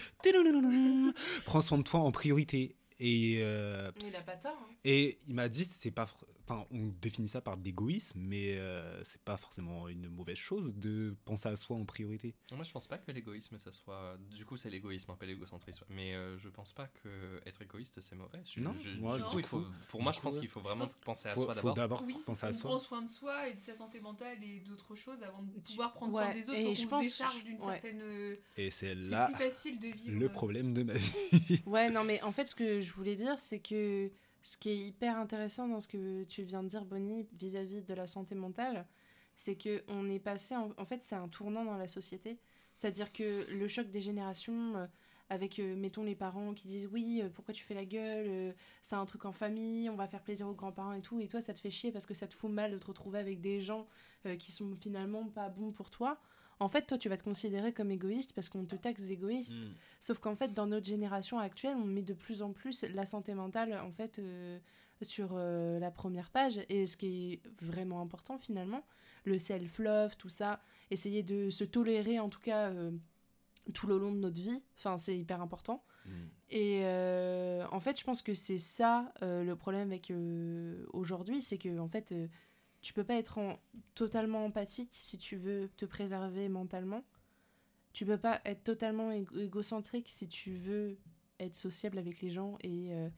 S4: Prends soin de toi en priorité. Et, euh,
S1: Mais il a pas tort. hein.
S4: et il m'a dit, c'est pas, enfin, on définit ça par de l'égoïsme, mais euh, c'est pas forcément une mauvaise chose de penser à soi en priorité.
S3: Moi, je pense pas que l'égoïsme, ça soit. Du coup, c'est l'égoïsme, un peu l'égocentrisme. Mais euh, je pense pas que être égoïste, c'est mauvais. Je-
S4: Non,
S3: je-
S4: moi,
S3: du
S2: du
S3: coup, il faut...
S4: coup-
S3: pour moi, je pense qu'il faut vraiment penser à
S4: faut,
S3: soi
S4: faut
S3: d'abord.
S4: d'abord
S2: Oui,
S4: penser à soi.
S2: prend soin de soi et de sa santé mentale et d'autres choses avant de pouvoir prendre
S1: ouais,
S2: soin des autres.
S1: et je
S2: on
S1: pense-
S2: se décharge d'une
S1: ouais.
S2: certaine. euh,
S4: Et c'est
S2: C'est
S4: là
S2: plus facile de vivre.
S4: le problème de ma vie.
S1: Ouais, non, mais en fait, ce que je voulais dire, c'est que ce qui est hyper intéressant dans ce que tu viens de dire, Bonnie, vis-à-vis de la santé mentale, c'est que on est passé. En, fait, c'est un tournant dans la société. C'est-à-dire que le choc des générations, euh, avec, euh, mettons, les parents qui disent Oui, euh, pourquoi tu fais la gueule C'est un truc en famille, on va faire plaisir aux grands-parents et tout. Et toi, ça te fait chier parce que ça te fout mal de te retrouver avec des gens qui sont finalement pas bons pour toi. En fait, toi, tu vas te considérer comme égoïste parce qu'on te taxe d'égoïste. Sauf qu'en fait, dans notre génération actuelle, on met de plus en plus la santé mentale en fait euh, sur euh, la première page. Et ce qui est vraiment important finalement, le self-love, tout ça, essayer de se tolérer en tout cas euh, tout le long de notre vie. Enfin, c'est hyper important. Et euh, en fait, je pense que c'est ça le problème avec aujourd'hui, c'est que en fait, tu peux pas être en- totalement empathique si tu veux te préserver mentalement. Tu peux pas être totalement égo- égocentrique si tu veux être sociable avec les gens et euh,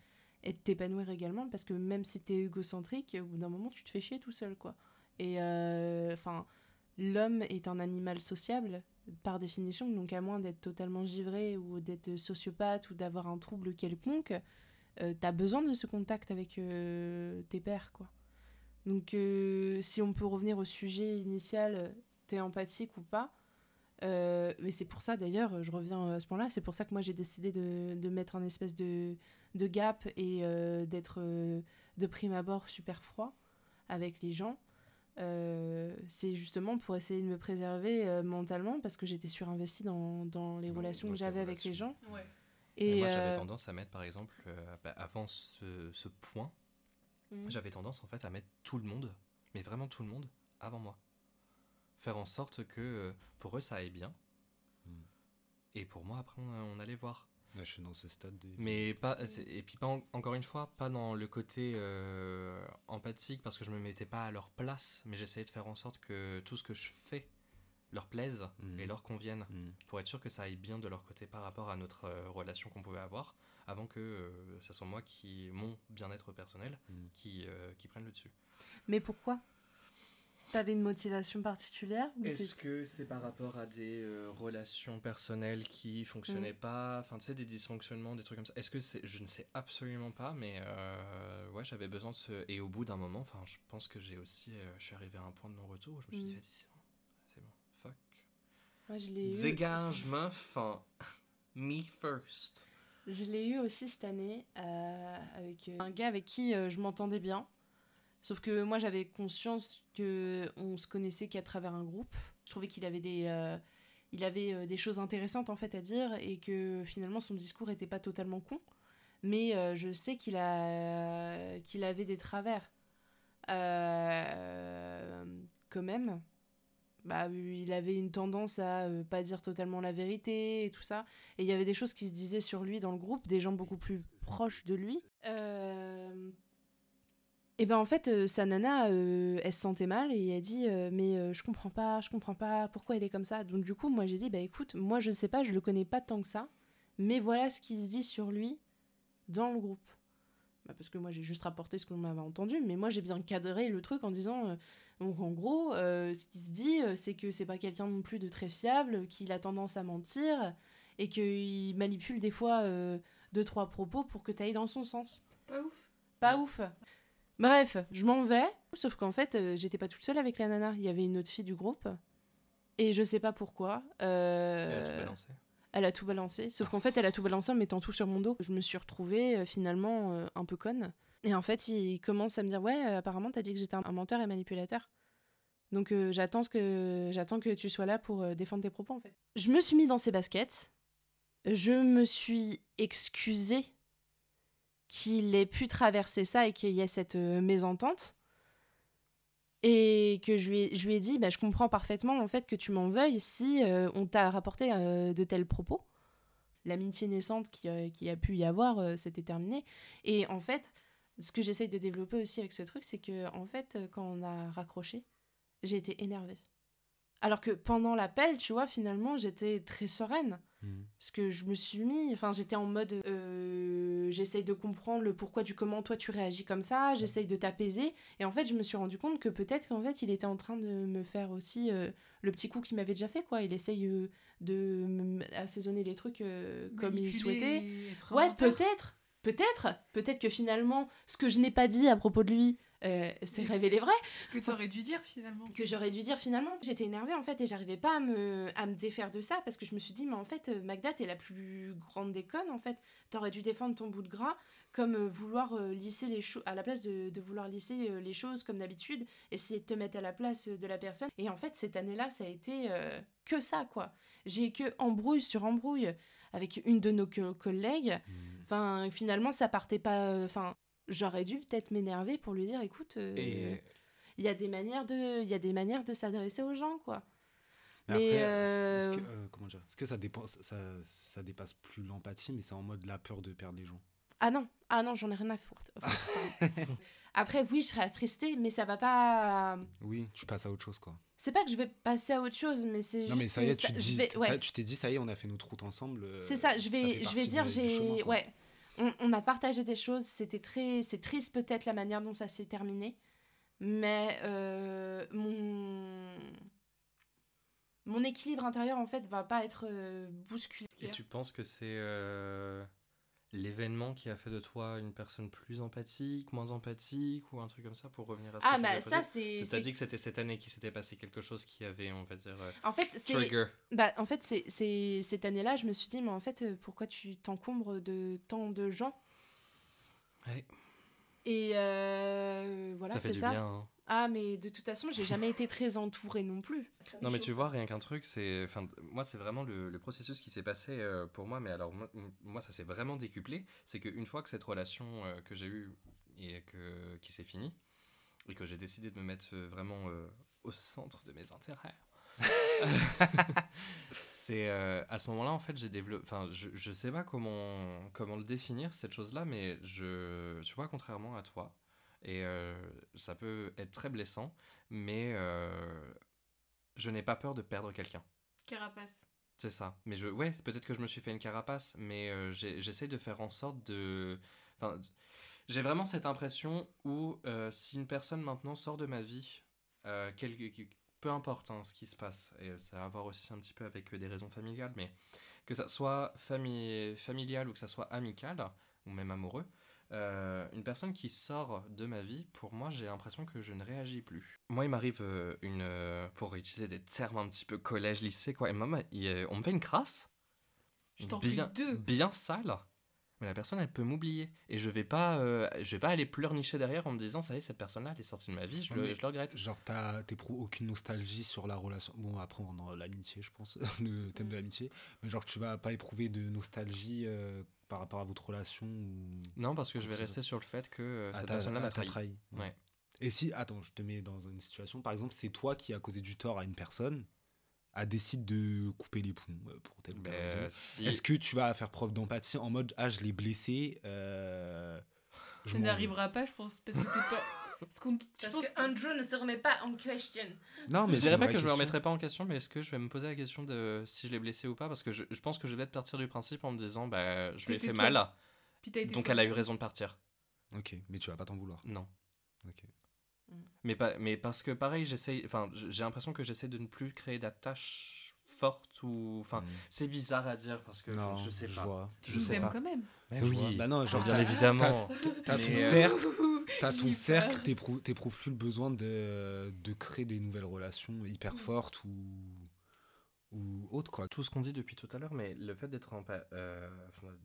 S1: t'épanouir également, parce que même si t'es égocentrique, au bout d'un moment, tu te fais chier tout seul, quoi. Et euh, enfin, l'homme est un animal sociable par définition, donc à moins d'être totalement givré ou d'être sociopathe ou d'avoir un trouble quelconque, euh, t'as besoin de ce contact avec euh, tes pairs, quoi. Donc, euh, si on peut revenir au sujet initial, euh, t'es empathique ou pas euh, mais c'est pour ça d'ailleurs, je reviens à ce point-là, c'est pour ça que moi j'ai décidé de, de mettre un espèce de, de gap et euh, d'être euh, de prime abord super froid avec les gens. Euh, c'est justement pour essayer de me préserver euh, mentalement parce que j'étais surinvestie dans, dans les
S3: Dans-
S1: relations
S3: dans
S1: que j'avais avec les gens.
S2: Ouais.
S3: Et
S1: Et,
S3: moi, j'avais tendance à mettre, par exemple, euh, bah, avant ce, ce point,
S1: Mhm.
S3: j'avais tendance en fait à mettre tout le monde, mais vraiment tout le monde, avant moi. Faire en sorte que euh, pour eux ça aille bien.
S4: Mm.
S3: Et pour moi, après, on, on allait voir.
S4: Là, je suis dans ce stade de.
S3: Mais pas, et puis pas en- encore une fois, pas dans le côté euh, empathique parce que je me mettais pas à leur place, mais j'essayais de faire en sorte que tout ce que je fais leur plaise
S4: Mhm.
S3: et leur convienne
S4: Mm.
S3: pour être sûr que ça aille bien de leur côté par rapport à notre euh, relation qu'on pouvait avoir avant que euh, ça soit moi qui, mon bien-être personnel,
S4: Mm.
S3: qui, euh, qui prenne le dessus.
S1: Mais pourquoi? T'avais une motivation particulière
S3: Est-ce que c'est par rapport à des euh, relations personnelles qui fonctionnaient pas? Enfin, tu sais, des dysfonctionnements, des trucs comme ça. Est-ce que c'est. Je ne sais absolument pas, mais euh, ouais, j'avais besoin de ce. Et au bout d'un moment, enfin, je pense que j'ai aussi. euh, je suis arrivé à un point de non-retour où je me suis dit,
S1: Mm.
S3: vas-y, c'est bon. C'est bon. Fuck.
S1: Moi, je l'ai eu.
S3: Dégage, meuf. hein. Me first.
S1: Je l'ai eu aussi cette année euh, avec euh, un gars avec qui euh, je m'entendais bien. Sauf que moi j'avais conscience que on se connaissait qu'à travers un groupe. Je trouvais qu'il avait des euh, il avait des choses intéressantes en fait à dire et que finalement son discours était pas totalement con. Mais je sais qu'il a qu'il avait des travers. Quand même. Bah, il avait une tendance à euh, pas dire totalement la vérité et tout ça. Et il y avait des choses qui se disaient sur lui dans le groupe, des gens beaucoup plus proches de lui. Euh, Et ben en fait, euh, sa nana, euh, elle se sentait mal et elle dit euh, mais euh, je comprends pas, je comprends pas pourquoi il est comme ça? Donc du coup, moi j'ai dit bah écoute, moi je sais pas, je le connais pas tant que ça, mais voilà ce qui se dit sur lui dans le groupe. Bah, parce que moi j'ai juste rapporté ce qu'on m'avait entendu, mais moi j'ai bien cadré le truc en disant euh, donc en gros, euh, ce qui se dit, euh, c'est que c'est pas quelqu'un non plus de très fiable, qu'il a tendance à mentir et qu'il manipule des fois euh, deux trois propos pour que tu ailles dans son sens.
S2: Pas ouf.
S1: Pas ouf. Bref, je m'en vais, sauf qu'en fait, euh, j'étais pas toute seule avec la nana. Il y avait une autre fille du groupe. Et je sais pas pourquoi. euh,
S3: Elle a tout balancé.
S1: elle a tout balancé. Sauf qu'en fait, elle a tout balancé en mettant tout sur mon dos. Je me suis retrouvée euh, finalement euh, un peu conne. Et en fait, il commence à me dire Ouais, euh, apparemment, t'as dit que j'étais un menteur et manipulateur. Donc euh, j'attends que j'attends que tu sois là pour euh, défendre tes propos en fait. Je me suis mis dans ses baskets. Je me suis excusée qu'il ait pu traverser ça et qu'il y ait cette euh, mésentente. Et que je lui ai, je lui ai dit, bah, je comprends parfaitement en fait que tu m'en veuilles si on t'a rapporté de tels propos. L'amitié naissante qui, qui a pu y avoir, c'était terminé. Et en fait, ce que j'essaye de développer aussi avec ce truc, c'est que en fait, euh, quand on a raccroché, j'ai été énervée. Alors que pendant l'appel, tu vois, finalement, j'étais très sereine.
S4: Mhm.
S1: Parce que je me suis mis, enfin j'étais en mode, euh, j'essaye de comprendre le pourquoi du comment toi tu réagis comme ça, j'essaye de t'apaiser. Et en fait, je me suis rendu compte que peut-être qu'en fait, il était en train de me faire aussi euh, le petit coup qu'il m'avait déjà fait, quoi. Il essaye euh, de me- assaisonner les trucs comme il souhaitait. Ouais, peut-être, peut-être, peut-être que finalement, ce que je n'ai pas dit à propos de lui euh, s'est révélé vrai
S2: Que t'aurais dû dire finalement.
S1: que j'aurais dû dire finalement. J'étais énervée en fait et j'arrivais pas à me, à me défaire de ça parce que je me suis dit, mais en fait, euh, Magda, t'es la plus grande des connes en fait. T'aurais dû défendre ton bout de gras comme euh, vouloir euh, lisser les choses, à la place de, de vouloir lisser euh, les choses comme d'habitude, essayer de te mettre à la place euh, de la personne. Et en fait, cette année-là, ça a été euh, que ça quoi. J'ai que embrouille sur embrouille avec une de nos co- collègues.
S4: Mhm.
S1: Enfin, finalement, ça partait pas. euh, Enfin, j'aurais dû peut-être m'énerver pour lui dire, écoute. euh,
S3: Et
S1: il y a des manières de il y a des manières de s'adresser aux gens quoi
S4: Mais
S1: Mais,
S4: après,
S1: euh,
S4: est-ce que, euh, comment dire, est-ce que ça, dépense, ça, ça dépasse plus l'empathie, mais c'est en mode la peur de perdre les gens?
S1: Ah non ah non j'en ai rien à foutre. *laughs* après oui je serais attristée mais ça va pas
S4: Oui, tu passes à autre chose, quoi.
S1: c'est pas que je vais passer à autre chose mais c'est juste
S4: Non, mais ça y est, tu,
S1: ça-
S4: te
S1: je
S4: dis,
S1: vais- ouais.
S4: t'es dit, ça y est, on a fait notre route ensemble. euh,
S1: c'est ça je vais je vais dire j'ai ouais on, on a partagé des choses c'était très c'est triste peut-être la manière dont ça s'est terminé mais euh, mon mon équilibre intérieur en fait va pas être euh, bousculé
S3: Et tu penses que c'est euh, l'événement qui a fait de toi une personne plus empathique, moins empathique ou un truc comme ça pour revenir à ce
S1: ah
S3: que
S1: bah ça c'est
S3: C'est-
S1: c'est-
S3: dit que c'était cette année qu'il s'était passé quelque chose qui avait, on va dire, euh,
S1: en fait c'est. Bah, en fait, c'est, c'est cette année-là, je me suis dit, mais en fait, euh, pourquoi tu t'encombres de tant de gens?
S3: Ouais.
S1: Et euh, voilà,
S3: ça fait
S1: c'est
S3: du
S1: ça.
S3: bien. hein.
S1: Ah, mais de toute façon, j'ai jamais été très entourée non plus.
S3: Non mais tu vois, rien qu'un truc, c'est, enfin, moi c'est vraiment le, le processus qui s'est passé euh, pour moi, mais alors moi, moi, ça s'est vraiment décuplé, c'est qu'une fois que cette relation euh, que j'ai eue et que qui s'est finie et que j'ai décidé de me mettre euh, vraiment euh, au centre de mes intérêts, *laughs* *laughs* c'est euh, à ce moment-là en fait j'ai développé, enfin je, je sais pas comment comment le définir cette chose-là, mais je, tu vois, contrairement à toi. Et euh, ça peut être très blessant, mais euh, je n'ai pas peur de perdre quelqu'un.
S2: Carapace.
S3: C'est ça. Mais je, ouais, peut-être que je me suis fait une carapace, mais euh, j'essaie de faire en sorte de. Enfin, j'ai vraiment cette impression où euh, si une personne maintenant sort de ma vie, euh, quel- peu importe hein, ce qui se passe, et ça va avoir aussi un petit peu avec des raisons familiales, mais que ça soit famille, familial ou que ça soit amical ou même amoureux, euh, une personne qui sort de ma vie, pour moi, j'ai l'impression que je ne réagis plus. Moi, il m'arrive euh, une. euh, pour utiliser des termes un petit peu collège, lycée, quoi. Et maman, il, euh, on me fait une crasse.
S2: Je t'en
S3: bien,
S2: fais deux.
S3: Bien sale. Mais la personne, elle peut m'oublier. Et je vais pas, euh, je vais pas aller pleurnicher derrière en me disant, ça y est, cette personne-là, elle est sortie de ma vie, je, le, je le regrette.
S4: Genre, t'as- t'éprouves aucune nostalgie sur la relation. Bon, après, on dans l'amitié, je pense, *laughs* le thème de l'amitié. Mais genre, tu vas pas éprouver de nostalgie euh, par rapport à votre relation ou.
S3: Non, parce que je vais rester sur le fait que euh,
S4: à
S3: cette personne-là m'a
S4: ta
S3: trahi.
S4: trahi.
S3: Ouais.
S4: Et si, attends, je te mets dans une situation, par exemple, c'est toi qui as causé du tort à une personne, a décide de couper les ponts euh, pour telle ou telle
S3: Mais,
S4: raison.
S3: euh, si-
S4: Est-ce que tu vas faire preuve d'empathie en mode ah je l'ai blessé euh, je
S2: Ça n'arrivera pas, je pense, parce que t'es pas. Parce qu'on, je pense
S1: que Andrew ne se remet pas en question.
S4: Non, mais
S3: je dirais pas que je me
S4: question.
S3: remettrai pas en question, mais est-ce que je vais me poser la question de si je l'ai blessé ou pas? Parce que je, je pense que je vais peut-être partir du principe en me disant bah je lui ai fait
S2: toi.
S3: mal,
S2: Puis
S3: donc
S2: toi.
S3: elle a eu raison de partir.
S4: Ok, mais tu vas pas t'en vouloir.
S3: Non.
S4: Ok.
S3: Mais, pas, mais parce que pareil, j'essaye, enfin, j'ai l'impression que j'essaie de ne plus créer d'attache forte ou. Enfin,
S4: Mm.
S3: c'est bizarre à dire parce que
S4: non,
S3: je sais pas.
S4: vois.
S3: Je
S2: nous
S3: sais pas.
S2: quand même.
S3: Mais
S4: Je
S3: oui.
S4: Bah non, genre
S3: bien
S4: t'as-
S3: évidemment.
S4: T'as ton
S3: euh,
S4: cercle, *laughs* t'as ton cercle, t'éprouves plus le besoin de, de créer des nouvelles relations hyper
S2: Mm.
S4: fortes ou, ou autres quoi.
S3: Tout ce qu'on dit depuis tout à l'heure, mais le fait d'être euh,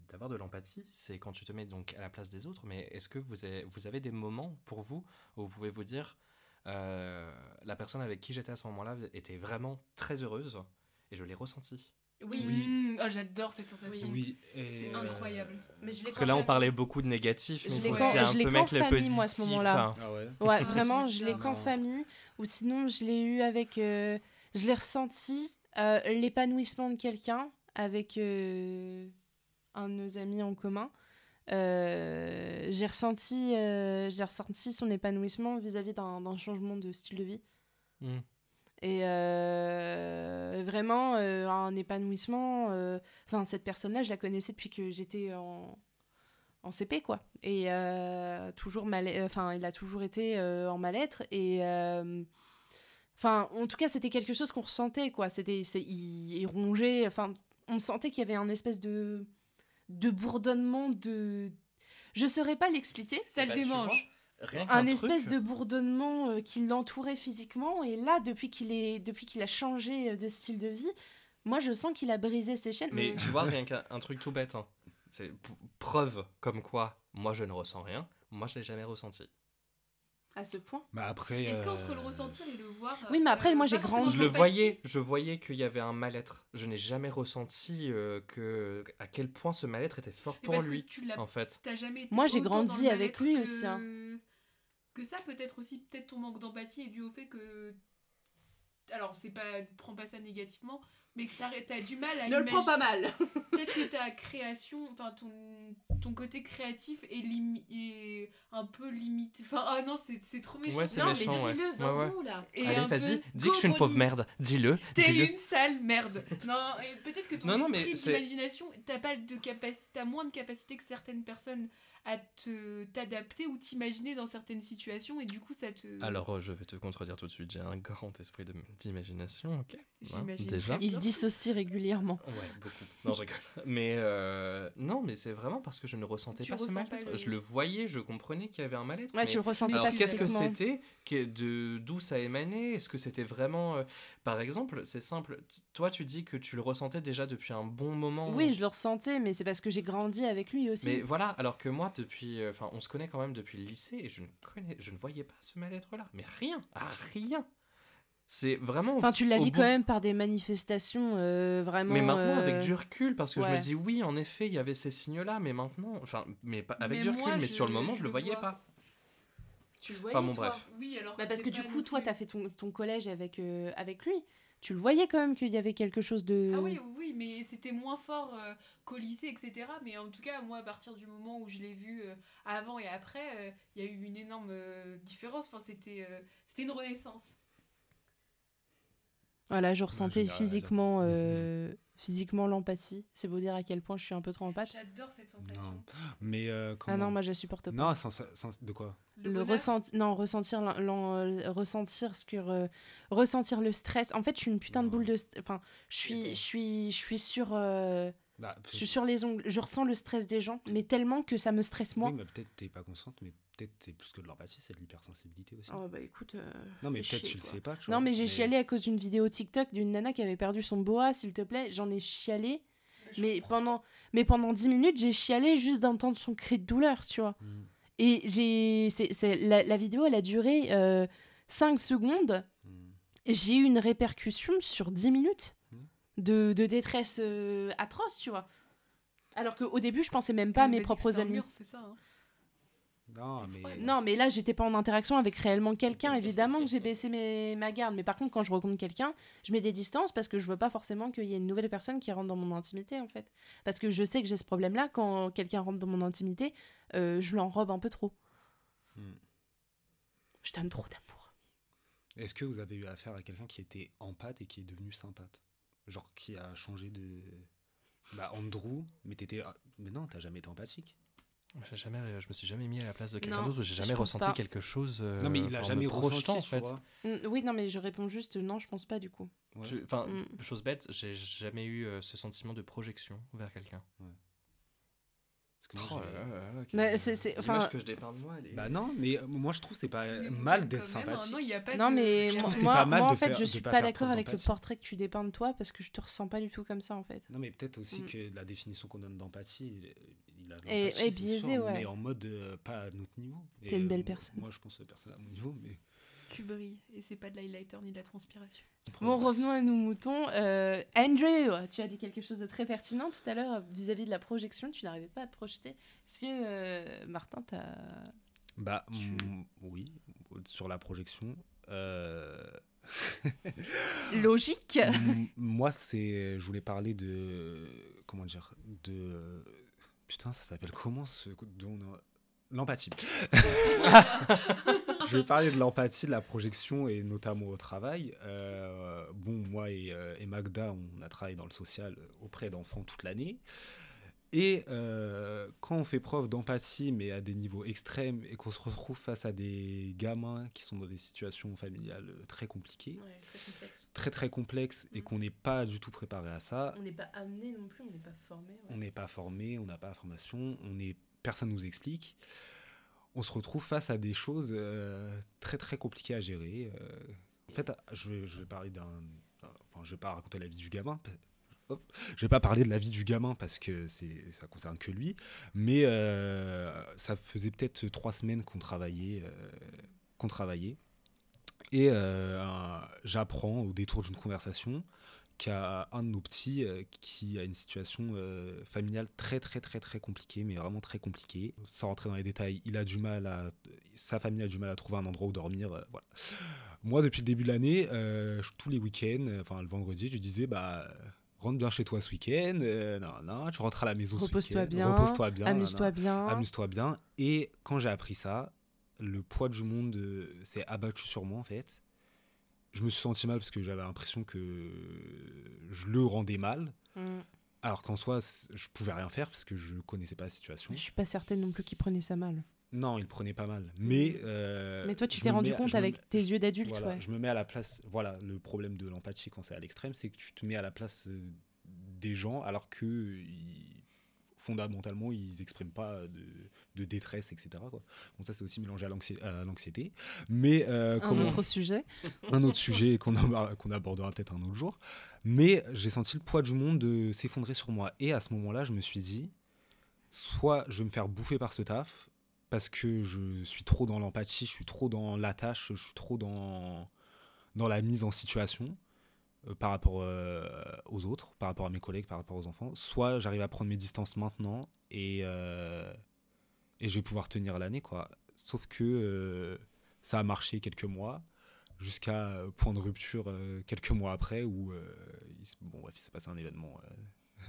S3: d'avoir de l'empathie, c'est quand tu te mets donc à la place des autres. Mais est-ce que vous avez, vous avez des moments pour vous où vous pouvez vous dire euh, la personne avec qui j'étais à ce moment-là était vraiment très heureuse et je l'ai ressenti.
S1: Oui,
S4: Oui.
S2: Mmh, oh, j'adore cette sensation.
S4: Oui,
S2: C'est
S4: et,
S2: incroyable.
S1: mais je l'ai
S3: Parce que là, on parlait beaucoup de négatif, mais
S1: Je
S3: faut aussi un
S1: je l'ai
S3: peu
S1: qu'en
S3: mettre le
S1: famille, moi, à ce
S3: positif,
S1: moment-là.
S3: hein.
S4: Ah ouais.
S1: Ouais, vraiment, je l'ai qu'en famille. Ou sinon, je l'ai eu avec. euh, je l'ai ressenti euh, l'épanouissement de quelqu'un avec euh, un de nos amis en commun. Euh, j'ai ressenti, euh, j'ai ressenti son épanouissement vis-à-vis d'un d'un changement de style de vie.
S3: Mm.
S1: Et euh, vraiment, euh, un épanouissement. euh, Enfin, cette personne-là, je la connaissais depuis que j'étais en, en CP, quoi. Et euh, toujours mal. Enfin, il a toujours été euh, en mal-être. Et. euh, Enfin, en tout cas, c'était quelque chose qu'on ressentait, quoi. C'était, c'est, il, il rongeait. Enfin, on sentait qu'il y avait un espèce de, de bourdonnement de. Je saurais pas l'expliquer.
S2: Ça le
S3: Bah, tu
S2: démange.
S3: vois, rien
S1: Un
S3: qu'un
S1: espèce
S3: truc-
S1: de bourdonnement euh, qui l'entourait physiquement. Et là, depuis qu'il est, depuis qu'il a changé euh, de style de vie, moi, je sens qu'il a brisé ses chaînes.
S3: Mais tu vois, rien qu'un un truc tout bête, hein. c'est preuve comme quoi moi je ne ressens rien, moi je l'ai jamais ressenti.
S1: à ce point.
S4: Bah après.
S2: Est-ce
S4: euh,
S2: qu'entre le ressentir et le voir.
S1: Oui, mais après,
S2: euh,
S1: moi, j'ai grandi.
S3: Je le voyais, je voyais qu'il y avait un mal-être. Je n'ai jamais ressenti euh, que à quel point ce mal-être était fort
S2: Mais
S3: pour
S2: parce que
S3: lui,
S2: tu l'as
S3: en fait.
S2: T'as jamais été
S1: Moi, j'ai grandi avec lui
S2: que-
S1: aussi, hein.
S2: Que ça, peut-être aussi, peut-être ton manque d'empathie est dû au fait que. Alors, c'est pas. Prends pas ça négativement, mais que t'as t'as du mal à
S1: Ne le prends pas mal.
S2: Peut-être que ta création, enfin ton, ton côté créatif est, limi- est un peu limité. Enfin, ah non, c'est c'est trop méchant.
S3: Ouais, c'est
S1: non,
S3: méchant,
S1: mais dis-le,
S3: Ouais, ouais.
S1: là.
S2: Et
S3: Allez,
S2: un
S3: vas-y,
S2: peu
S3: dis que je suis une pauvre merde. Dis-le,
S2: T'es
S3: dis-le.
S2: une sale merde. *laughs* non, et peut-être que ton
S3: Non, non, mais
S2: esprit d'imagination, t'as pas de capacité, t'as moins de capacité que certaines personnes à te t'adapter ou t'imaginer dans certaines situations et du coup ça te.
S3: Alors, euh, je vais te contredire tout de suite. J'ai un grand esprit de- d'imagination, ok. hein,
S2: J'imagine
S3: déjà.
S2: très
S1: Il dissocie régulièrement.
S3: Ouais, beaucoup. Non, je rigole. Mais euh, non, mais c'est vraiment parce que je ne ressentais
S2: Tu
S3: pas ce mal-être. Je le voyais, je comprenais qu'il y avait un mal-être.
S1: Ouais,
S3: mais-
S1: tu le ressentais
S3: Alors qu'est-ce que c'était que- de d'où ça émanait? Est-ce que c'était vraiment euh, par exemple, c'est simple, toi tu dis que tu le ressentais déjà depuis un bon moment.
S1: Oui, je le ressentais, mais c'est parce que j'ai grandi avec lui aussi.
S3: Mais voilà, alors que moi depuis euh, enfin on se connaît quand même depuis le lycée et je ne connais je ne voyais pas ce mal-être là, mais rien, ah, rien. C'est vraiment
S1: Enfin, tu l'as vu
S3: bout-
S1: quand même par des manifestations euh, vraiment.
S3: Mais maintenant
S1: euh,
S3: avec du recul parce que je me dis oui, en effet, il y avait ces signes là, mais maintenant enfin mais pas avec
S2: Mais
S3: du recul
S2: moi,
S3: mais sur le moment, je,
S2: je
S3: le voyais
S2: vois.
S3: pas.
S1: Tu le voyais,
S3: Enfin bon
S1: toi
S3: bref.
S2: Oui, alors.
S1: Bah, parce que du coup, toi,
S2: plus-
S1: t'as fait ton, ton collège avec, euh, avec lui. Tu le voyais quand même qu'il y avait quelque chose de.
S2: Ah oui, oui, mais c'était moins fort euh, qu'au lycée, etc. Mais en tout cas, moi, à partir du moment où je l'ai vu euh, avant et après, euh, il y a eu une énorme euh, différence. Enfin, c'était euh, c'était une renaissance.
S1: Voilà, je ressentais physiquement, euh, physiquement l'empathie. C'est beau dire à quel point je suis un peu trop empathe.
S2: J'adore cette sensation.
S4: Non. Mais euh,
S1: Ah non, moi je la supporte pas.
S4: Non, sans- sans- de quoi
S1: le ressenti non ressentir l'en- l'en- euh, ressentir ce que ressentir le stress en fait je suis une putain de boule de enfin je suis je suis je suis sur euh,
S4: bah,
S1: je suis sur les ongles je ressens le stress des gens mais tellement que ça me stresse moi
S4: Oui, mais peut-être t'es pas consciente, mais peut-être c'est plus que de l'empathie, c'est de l'hypersensibilité aussi.
S1: oh bah écoute euh,
S4: non, mais peut-être tu le sais pas. tu
S1: non
S4: vois,
S1: mais j'ai chialé à cause d'une vidéo TikTok d'une nana qui avait perdu son boa s'il te plaît j'en ai chialé
S2: je
S1: mais
S2: comprends.
S1: pendant mais pendant 10 minutes j'ai chialé juste d'entendre son cri de douleur tu vois
S4: Mm,
S1: et j'ai c'est c'est- la, la vidéo elle a duré 5 secondes
S4: mm.
S1: j'ai eu une répercussion sur 10 minutes
S4: Mhm.
S1: de, de détresse euh, atroce, tu vois. Alors qu'au début, je pensais même pas à mes propres amis.
S2: mur, c'est ça. hein.
S4: Non, mais.
S2: froid,
S1: Non, mais là, j'étais pas en interaction avec réellement quelqu'un. Évidemment que j'ai baissé mes, ma garde. Mais par contre, quand je rencontre quelqu'un, je mets des distances parce que je veux pas forcément qu'il y ait une nouvelle personne qui rentre dans mon intimité, en fait. Parce que je sais que j'ai ce problème-là. Quand quelqu'un rentre dans mon intimité, euh, je l'enrobe un peu trop.
S4: Hmm.
S1: Je donne trop d'amour.
S4: Est-ce que vous avez eu affaire à quelqu'un qui était empathe et qui est devenu sympathe? Genre qui a changé de. Bah, Andrew, mais t'étais. Mais non, t'as jamais été empathique.
S3: J'ai jamais, je me suis jamais mis à la place de quelqu'un d'autre, ou j'ai jamais ressenti
S1: pas.
S3: quelque chose. euh,
S4: non, mais il a jamais
S3: projetant,
S4: ressenti,
S3: en fait.
S4: tu vois.
S1: Mm, oui, non, mais je réponds juste non, je pense pas du coup.
S4: Ouais.
S3: Enfin,
S1: Mm.
S3: chose bête, j'ai jamais eu euh, ce sentiment de projection vers quelqu'un.
S4: Que moi,
S3: Oh
S4: j'ai-
S3: là là là là,
S1: Mais
S3: quelle-
S1: c'est- c'est-
S3: l'image
S1: enfin-
S3: que je dépeins de moi, elle est-
S4: Bah non, mais euh, moi je trouve que c'est pas
S2: Mais
S4: mal d'être
S2: même,
S4: sympathique.
S2: Non, il y a pas
S1: Non,
S2: de-
S1: mais
S4: Je
S1: moi,
S4: trouve que c'est
S1: moi,
S4: pas mal
S1: moi,
S4: de
S1: en fait,
S4: faire-
S1: je suis
S4: pas
S1: d'accord avec le portrait que tu dépeins de toi parce que je te ressens pas du tout comme ça, en fait.
S4: Non, mais peut-être aussi
S1: Mm.
S4: que la définition qu'on donne d'empathie, il, il a de
S1: Et-
S4: l'empathie,
S1: et
S4: c'est
S1: biaisée,
S4: sûr,
S1: ouais.
S4: Mais en mode euh, pas à notre niveau.
S1: T'es une belle
S4: euh,
S1: personne.
S4: Moi je pense que personne à mon niveau, mais.
S2: Tu brilles et c'est pas de l'highlighter ni de la transpiration.
S1: Bon, revenons à nos moutons. Euh, Andrew, tu as dit quelque chose de très pertinent tout à l'heure vis-à-vis de la projection. Tu n'arrivais pas à te projeter. Est-ce que, euh, Martin, t'as...
S4: Bah
S1: Tu-
S4: mm, oui, sur la projection. euh, *laughs*
S1: Logique
S4: moi, c'est, je voulais parler de, comment dire, de, putain, ça s'appelle comment ce, l'empathie. *laughs* je vais parler de l'empathie, de la projection et notamment au travail. Euh, bon, moi et, euh, et Magda, on a travaillé dans le social auprès d'enfants toute l'année. Et euh, quand on fait preuve d'empathie, mais à des niveaux extrêmes, et qu'on se retrouve face à des gamins qui sont dans des situations familiales très compliquées,
S1: très
S4: très complexes, et
S1: Mm.
S4: qu'on n'est pas du tout préparé à ça,
S1: On n'est pas amené non plus, on n'est pas formé.
S4: on n'est pas formé, on n'a pas la formation, on est, personne nous explique. On se retrouve face à des choses euh, très très compliquées à gérer. euh. En fait, je vais, parler d'un. Enfin, je vais pas raconter la vie du gamin. Je vais pas parler de la vie du gamin parce que ça concerne que lui, mais euh, ça faisait peut-être trois semaines qu'on travaillait, qu'on travaillait, et j'apprends au détour d'une conversation a un de nos petits euh, qui a une situation euh, familiale très très très très compliquée, mais vraiment très compliquée. Sans rentrer dans les détails, il a du mal à, sa famille a du mal à trouver un endroit où dormir. euh, voilà. Moi, depuis le début de l'année, tous les week-ends, enfin le vendredi, je disais bah rentre bien chez toi ce week-end, non, non, tu rentres à la maison ce
S1: Repose-toi
S4: week-end,
S1: bien,
S4: repose-toi bien,
S1: Amuse-toi bien.
S4: amuse-toi bien. Et quand j'ai appris ça, le poids du monde s'est abattu sur moi en fait. Je me suis senti mal parce que j'avais l'impression que je le rendais mal.
S1: Mm.
S4: Alors qu'en soi, je pouvais rien faire parce que je connaissais pas la situation.
S1: Je suis pas certaine non plus qu'il prenait ça mal.
S4: Non, il prenait pas mal. Mais, euh,
S1: Mais toi, tu t'es
S4: me
S1: rendu
S4: à-
S1: compte
S4: me
S1: avec tes yeux d'adulte,
S4: voilà,
S1: ouais.
S4: Je me mets à la place. Voilà, le problème de l'empathie quand c'est à l'extrême, c'est que tu te mets à la place euh, des gens alors que ils- fondamentalement ils expriment pas de, de détresse, etc. Quoi. Bon, ça c'est aussi mélangé à l'anxi- à l'anxiété. Mais euh,
S1: Un
S4: comment-
S1: autre sujet. *laughs*
S4: un autre sujet qu'on ab- qu'on abordera peut-être un autre jour. Mais j'ai senti le poids du monde de s'effondrer sur moi. Et à ce moment-là, je me suis dit, soit je vais me faire bouffer par ce taf, parce que je suis trop dans l'empathie, je suis trop dans la tâche, je suis trop dans, dans la mise en situation par rapport euh, aux autres, par rapport à mes collègues, par rapport aux enfants. Soit j'arrive à prendre mes distances maintenant et, euh, et je vais pouvoir tenir l'année. quoi. Sauf que euh, ça a marché quelques mois jusqu'à euh, point de rupture euh, quelques mois après où euh, il, bon bref il s'est passé un événement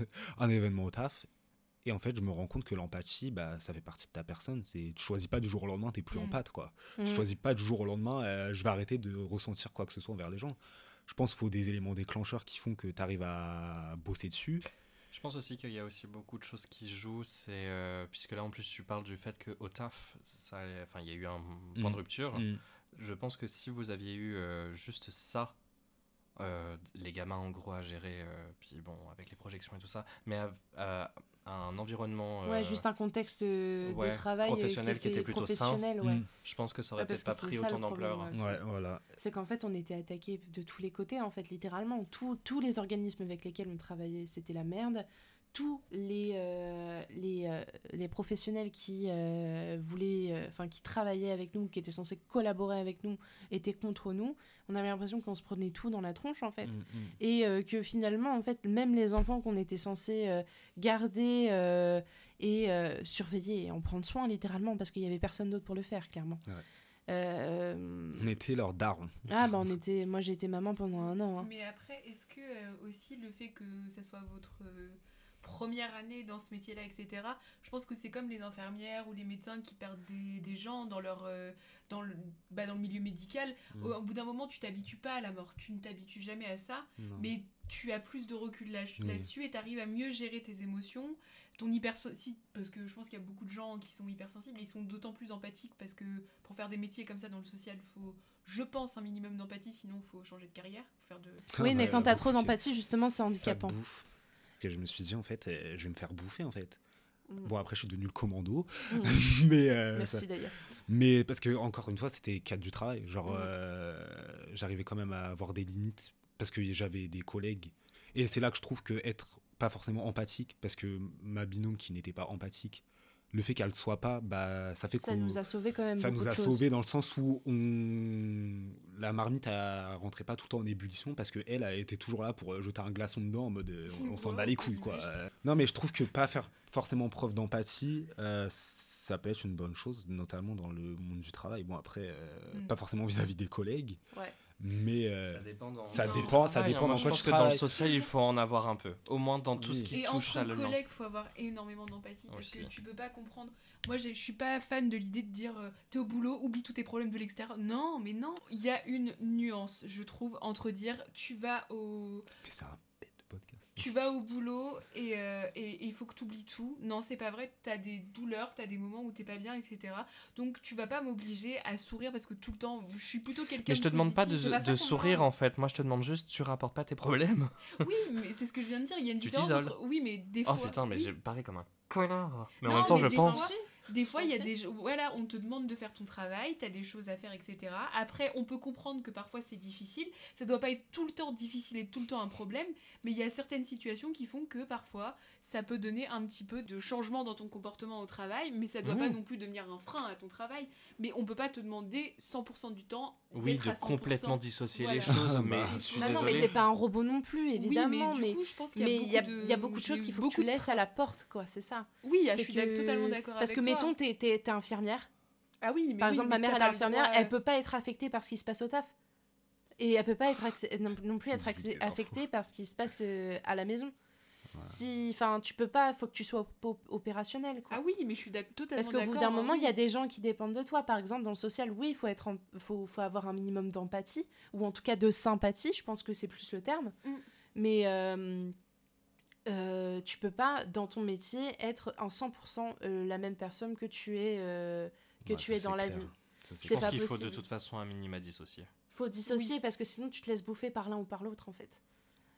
S4: euh, *laughs* un événement au taf et en fait je me rends compte que l'empathie bah ça fait partie de ta personne c'est tu choisis pas du jour au lendemain t'es plus
S2: Mm.
S4: empathe quoi
S1: Mm.
S4: tu choisis pas du jour au lendemain euh, je vais arrêter de ressentir quoi que ce soit envers les gens je pense qu'il faut des éléments déclencheurs qui font que tu arrives à bosser dessus
S3: Je pense aussi qu'il y a aussi beaucoup de choses qui jouent, c'est euh, puisque là en plus tu parles du fait qu'au taf, ça, enfin il y a eu un point
S4: Mm.
S3: de rupture. Je pense que si vous aviez eu euh, juste ça, euh, les gamins en gros à gérer, puis bon avec les projections et tout ça, mais à un environnement,
S1: Ouais,
S3: euh,
S1: juste un contexte de, de
S3: ouais,
S1: travail euh,
S3: professionnel qui était plutôt sain.
S1: professionnel, ouais.
S4: Mm.
S3: je pense que ça aurait
S1: Ouais,
S3: peut-être pas pris autant d'ampleur.
S1: ouais.
S4: ouais voilà
S1: C'est qu'en fait, on était attaqué de tous les côtés, en fait, littéralement. Tous- tous les organismes avec lesquels on travaillait, c'était la merde. Tous les, euh, les, euh, les professionnels qui euh, voulaient, euh, enfin qui travaillaient avec nous, qui étaient censés collaborer avec nous, étaient contre nous. On avait l'impression qu'on se prenait tout dans la tronche en fait.
S3: Mm, mm.
S1: Et euh, que finalement, en fait, même les enfants qu'on était censés euh, garder euh, et euh, surveiller et en prendre soin, littéralement, parce qu'il n'y avait personne d'autre pour le faire, clairement.
S4: Ouais.
S1: Euh,
S4: On était leur daron.
S1: Ah, bah, on était... moi, j'ai été maman pendant un an. hein.
S2: Mais après, est-ce que euh, aussi le fait que ça soit votre euh, première année dans ce métier-là, etc., je pense que c'est comme les infirmières ou les médecins qui perdent des, des gens dans, leur, euh, dans, le, bah, dans le milieu médical.
S4: Mm.
S2: Au, au bout d'un moment, tu t'habitues pas à la mort, tu ne t'habitues jamais à ça,
S4: Non.
S2: mais tu as plus de recul là-
S4: Oui.
S2: là-dessus et tu arrives à mieux gérer tes émotions. Ton hyper si, parce que je pense qu'il y a beaucoup de gens qui sont hypersensibles et ils sont d'autant plus empathiques parce que pour faire des métiers comme ça dans le social, il faut, je pense, un minimum d'empathie, sinon il faut changer de carrière, faut faire de, *laughs*
S1: Oui, mais quand t'as
S4: j'avoue
S1: trop d'empathie, justement, c'est
S4: ça
S1: handicapant.
S4: bouffe. Que je me suis dit, en fait, euh, je vais me faire bouffer, en fait.
S1: Mm.
S4: Bon, après, je suis devenu le commando.
S1: Mm. *laughs*
S4: mais, euh,
S1: Merci d'ailleurs.
S4: mais parce que, encore une fois, c'était cadre du travail. Genre,
S1: Mhm.
S4: euh, j'arrivais quand même à avoir des limites parce que j'avais des collègues. Et c'est là que je trouve que être pas forcément empathique, parce que ma binôme qui n'était pas empathique, le fait qu'elle le soit pas, bah, ça fait
S1: Ça nous a sauvé quand même
S4: ça
S1: beaucoup
S4: nous a sauvés dans le sens où on... la marmite ne rentrait pas tout le temps en ébullition parce qu'elle a été toujours là pour euh, jeter un glaçon dedans en mode euh, on, on s'en bat les couilles quoi. Euh, Non mais je trouve que pas faire forcément preuve d'empathie, euh, ça peut être une bonne chose, notamment dans le monde du travail. Bon après, euh,
S2: Mm.
S4: pas forcément vis-à-vis des collègues,
S1: Ouais.
S4: Mais euh,
S3: Ça dépend dans,
S4: ça
S2: dépend-
S3: le
S4: ça dépend
S3: hein. Moi,
S4: dans
S3: je pense que dans le social, il faut en avoir un peu. Au moins dans tout
S4: Oui.
S3: ce qui
S2: Et
S3: touche
S2: entre
S3: à l'humain.
S2: collègues, faut avoir énormément d'empathie parce
S3: Aussi.
S2: que tu peux pas comprendre. Moi, je suis pas fan de l'idée de dire euh, t'es au boulot, oublie tous tes problèmes de l'extérieur. Non, mais non. Il y a une nuance, je trouve, entre dire tu vas au
S4: mais c'est un.
S2: Tu vas au boulot et euh, et- il faut que tu oublies tout. Non, c'est pas vrai. T'as des douleurs, t'as des moments où t'es pas bien, etc. Donc tu vas pas m'obliger à sourire parce que tout le temps, je suis plutôt quelqu'un.
S3: Mais je te
S2: de
S3: demande pas de,
S2: pas
S3: sourire en fait. Moi, je te demande juste, tu rapportes pas tes problèmes. *laughs*
S2: Oui, mais c'est ce que je viens de dire. Il y a une
S3: Tu
S2: différence entre. Oui, mais des
S3: Oh
S2: fois.
S3: putain, mais
S2: oui.
S3: j'ai parlé comme un connard. Mais en même temps, je pense.
S2: fois- Des fois, il y a des... Voilà, on te demande de faire ton travail, tu as des choses à faire, etc. Après, on peut comprendre que parfois c'est difficile. Ça doit pas être tout le temps difficile et tout le temps un problème, mais il y a certaines situations qui font que parfois, ça peut donner un petit peu de changement dans ton comportement au travail, mais ça doit
S3: Mhm.
S2: pas non plus devenir un frein à ton travail. Mais on peut pas te demander 100% du temps
S3: Oui, de
S2: à 100%.
S3: complètement dissocier les choses,
S4: Ah,
S3: mais
S4: bah.
S3: je suis
S1: Bah non, mais t'es pas un robot non plus, évidemment.
S2: oui, mais,
S1: mais
S2: du coup, je pense qu'il y a beaucoup
S1: il y, a-
S2: de...
S1: il y a beaucoup de choses qu'il faut que
S2: beaucoup
S1: tu laisses à la porte, quoi, c'est ça.
S2: Oui, ah, je suis
S1: que-
S2: totalement d'accord avec
S1: que,
S2: toi.
S1: Mettons, t'es t'es- t'es infirmière.
S2: Ah oui, mais
S1: Par
S2: oui,
S1: exemple,
S2: mais
S1: ma mère, elle est infirmière,
S2: droit-
S1: elle peut pas être affectée par ce qui se passe au taf. Et elle peut pas être non, non plus être affectée par ce qui se passe euh, à la maison.
S4: Voilà.
S1: Si, enfin, tu peux pas, faut que tu sois op- opérationnel, quoi.
S2: Ah oui, mais je suis d'ac- totalement
S1: Parce qu'au bout d'un
S2: hein,
S1: moment, il y a des gens qui dépendent de toi. Par exemple, dans le social, oui, il faut, être en- faut, faut avoir un minimum d'empathie, ou en tout cas de sympathie, je pense que c'est plus le terme.
S2: Mm.
S1: Mais euh, euh, tu peux pas, dans ton métier, être en 100% euh, la même personne que tu es, euh, que
S4: Ouais,
S1: tu es dans la vie.
S4: Ça,
S1: C'est
S3: Je pense
S1: pas
S3: qu'il faut de
S1: possible.
S3: toute façon un minima dissocier.
S1: faut dissocier
S2: Oui.
S1: parce que sinon tu te laisses bouffer par l'un ou par l'autre, en fait.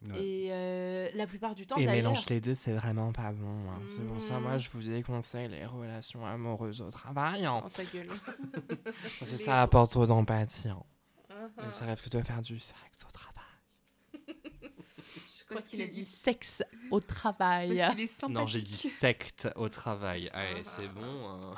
S4: Ouais.
S1: Et euh, la plupart du temps,
S3: Et mélange les deux, c'est vraiment pas bon. hein. C'est pour ça, moi, je vous déconseille les relations amoureuses au travail. hein.
S1: Oh, ta gueule.
S3: Parce que *laughs* ça apporte trop d'empathie. hein. Et ça rêve que de faire du sexe au travail.
S1: Je crois qu'il a dit sexe au travail.
S2: parce qu'il est sympathique.
S3: Non, j'ai dit secte au travail. Allez,
S1: Ah.
S3: c'est bon. hein.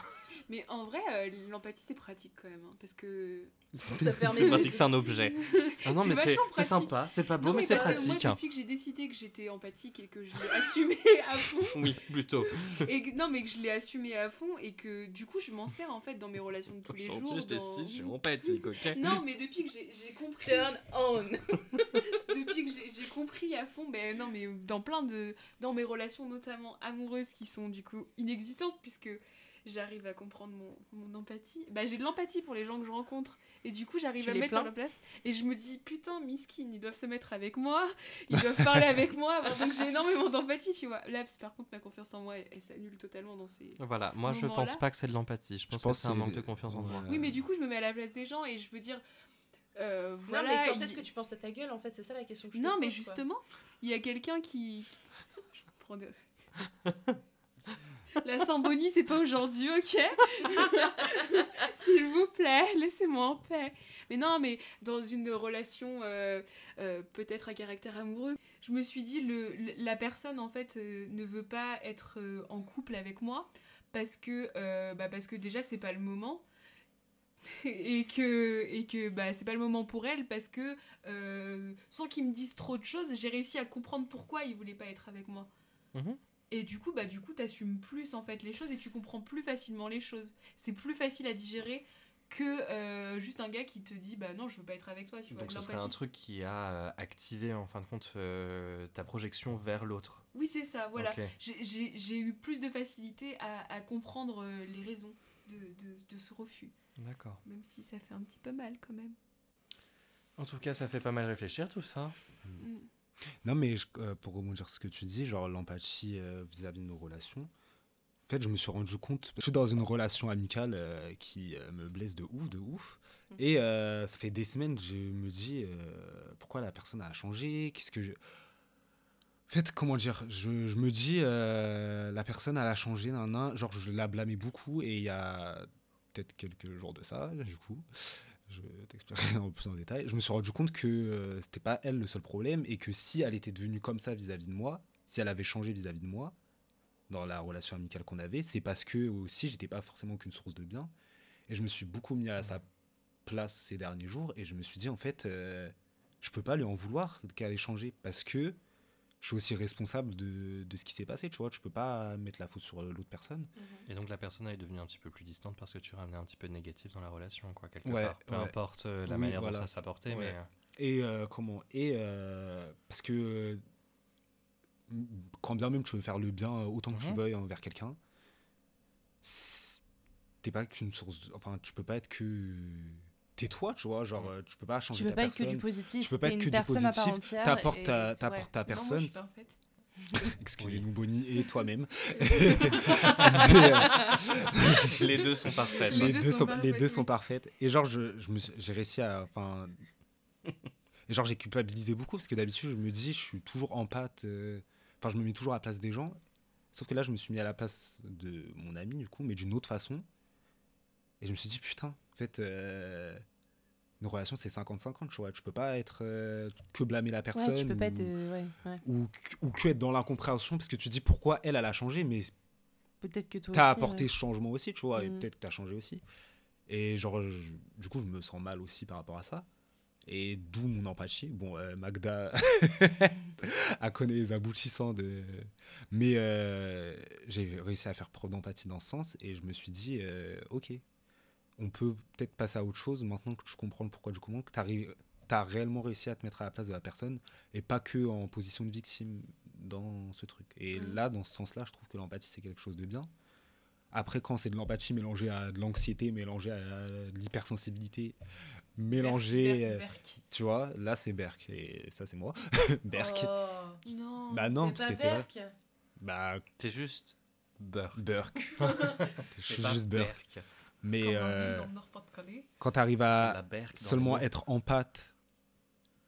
S2: Mais en vrai, euh, l'empathie c'est pratique quand même, hein, parce que. *laughs*
S1: Ça permet
S3: C'est pratique, c'est un objet. *laughs* Ah non,
S2: C'est
S3: mais c'est c'est sympa, c'est pas beau,
S2: Non,
S3: mais, c'est
S2: parce que
S3: pratique.
S2: Moi, depuis que j'ai décidé que j'étais empathique et que je l'ai *laughs* assumé à fond,
S3: Oui, plutôt.
S2: et que- non mais que je l'ai assumé à fond et que du coup je m'en sers en fait dans mes relations de tous les jours.
S3: Je
S2: dans-
S3: décide, je suis empathique, ok
S2: Non, mais depuis que j'ai compris.
S1: Turn on.
S2: depuis que j'ai- j'ai compris à fond, ben non, mais dans plein de. dans mes relations, notamment amoureuses, qui sont du coup inexistantes, puisque j'arrive à comprendre mon, mon empathie. Bah, j'ai de l'empathie pour les gens que je rencontre, et du coup, j'arrive à me mettre dans leur place, et je me dis, putain, miskin, ils doivent se mettre avec moi, ils doivent parler avec moi, *laughs* donc j'ai énormément d'empathie, tu vois. Là, c'est- par contre, ma confiance en moi, elle, elle s'annule totalement dans ces.
S3: Voilà, moi je pense pas que c'est de l'empathie, je pense,
S4: pense
S3: que c'est un
S4: que
S3: manque de confiance en.
S4: Ouais.
S2: Oui, mais du coup, je me mets à la place des gens, et je veux dire. euh,
S1: Non,
S2: voilà,
S1: mais quand
S2: il-
S1: est-ce que tu penses à ta gueule en fait? C'est ça la question que je te
S2: Non, mais
S1: pose, quoi.
S2: justement, il y a quelqu'un qui. Je prends des- *laughs* La Sambonie, c'est pas aujourd'hui, ok? *laughs* S'il vous plaît, laissez-moi en paix. Mais non, mais dans une relation euh, euh, peut-être à caractère amoureux, je me suis dit, le, la personne, en fait, euh, ne veut pas être en couple avec moi parce que, bah, parce que déjà, c'est pas le moment. *laughs* et que, et que bah, c'est pas le moment pour elle parce que sans qu'ils me disent trop de choses, j'ai réussi à comprendre pourquoi ils voulaient pas être avec moi.
S3: Mhm.
S2: Et du coup, bah, du coup, t'assumes plus en fait les choses et tu comprends plus facilement les choses. C'est plus facile à digérer que euh, juste un gars qui te dit bah non, je veux pas être avec toi. Tu vois,
S3: Donc ce serait un truc qui a euh, activé en fin de compte euh, ta projection vers l'autre.
S2: Oui, c'est ça, voilà.
S3: Ok.
S2: J'ai- eu plus de facilité à, à comprendre euh, les raisons de, de, de ce refus.
S3: D'accord.
S2: Même si ça fait un petit peu mal quand même.
S3: En tout cas, ça fait pas mal réfléchir tout ça.
S2: Mm.
S4: Non, mais je- euh, pour rebondir sur ce que tu dis, genre l'empathie euh, vis-à-vis de nos relations, en fait, je me suis rendu compte, je suis dans une relation amicale euh, qui me blesse de ouf, de ouf.
S1: Mhm.
S4: Et ça fait des semaines, je me dis, pourquoi la personne a changé? Qu'est-ce que je... En fait, comment dire? Je, je me dis, la personne, elle a changé, nan, nan. genre, je la blâmais beaucoup, et il y a peut-être quelques jours de ça, du coup, je t'expliquerai *laughs* en plus en détail, je me suis rendu compte que euh, c'était pas elle le seul problème, et que si elle était devenue comme ça vis-à-vis de moi, si elle avait changé vis-à-vis de moi, dans la relation amicale qu'on avait, c'est parce que aussi, j'étais pas forcément qu'une source de bien, et je me suis beaucoup mis à sa place ces derniers jours, et je me suis dit, en fait, euh, je peux pas lui en vouloir qu'elle ait changé, parce que je suis aussi responsable de, de ce qui s'est passé, tu vois, je peux pas mettre la faute sur euh, l'autre personne.
S3: Et donc la personne elle est devenue un petit peu plus distante parce que tu ramenais un petit peu de négatif dans la relation, quoi, quelque
S4: Ouais,
S3: part. Peu
S4: ouais.
S3: importe euh, la
S4: Oui,
S3: manière
S4: voilà.
S3: dont ça s'apportait,
S4: Ouais.
S3: mais
S4: Et euh, comment Et euh, parce que quand bien même tu veux faire le bien autant que tu
S3: Mhm.
S4: veuilles envers quelqu'un, t'es pas qu'une source. de- Enfin, tu peux pas être que. T'es toi, tu vois. Genre,
S3: Mhm.
S4: euh, tu peux pas changer
S1: Tu peux
S4: ta
S1: pas être que du positif.
S4: tu peux pas être
S1: une
S4: que du
S1: personne à part
S4: positif,
S1: entière.
S4: T'apportes ta,
S1: c'est-
S4: t'apportes ta
S2: Non, moi, je
S4: personne.
S2: suis parfaite. *laughs*
S4: Excusez-nous, Bonnie, et toi-même. *laughs*
S3: les deux sont parfaites.
S2: Les
S4: les,
S2: deux sont
S4: sont,
S2: parfaites,
S4: les deux
S2: oui.
S4: sont parfaites. Et genre, je, je me suis- j'ai réussi à. Enfin. et genre, j'ai culpabilisé beaucoup parce que d'habitude, je me dis, je suis toujours en pâte. euh, Enfin, je me mets toujours à la place des gens. Sauf que là, je me suis mis à la place de mon ami, du coup, mais d'une autre façon. Et je me suis dit, putain, en fait, euh, une relation, c'est 50-50, tu vois. Tu peux pas être euh, que blâmer la personne.
S1: Ouais, tu peux pas être.
S4: ou,
S1: euh, ouais, ouais.
S4: ou, que- ou que être dans l'incompréhension parce que tu dis pourquoi elle, elle a changé, mais
S1: Peut-être que toi
S4: t'as apporté ce changement aussi, tu vois, et
S1: Mhm.
S4: peut-être que t'as changé aussi. Et genre, je- du coup, je me sens mal aussi par rapport à ça. Et d'où mon empathie. Bon, euh, Magda *laughs* a connu les aboutissants de. Mais euh, j'ai réussi à faire preuve d'empathie dans ce sens et je me suis dit, euh, ok, on peut peut-être passer à autre chose maintenant que tu comprends le pourquoi du comment, que tu as réellement réussi à te mettre à la place de la personne et pas que en position de victime dans ce truc. Et
S1: Mhm.
S4: là, dans ce sens-là, je trouve que l'empathie, c'est quelque chose de bien. Après, quand c'est de l'empathie mélangée à de l'anxiété, mélangée à de l'hypersensibilité, mélangée, euh,
S2: Berk, Berk,
S4: tu vois, là, c'est Berk. Et ça, c'est moi. *laughs* Berk.
S1: Oh,
S2: Non.
S4: Bah non, parce
S1: pas
S4: que c'est.
S1: Berk
S4: Bah,
S3: T'es juste beurre.
S4: Burk. je suis *laughs*
S3: T'es
S4: juste.
S3: Berk.
S4: Mais euh, quand tu arrives à seulement être en pâte,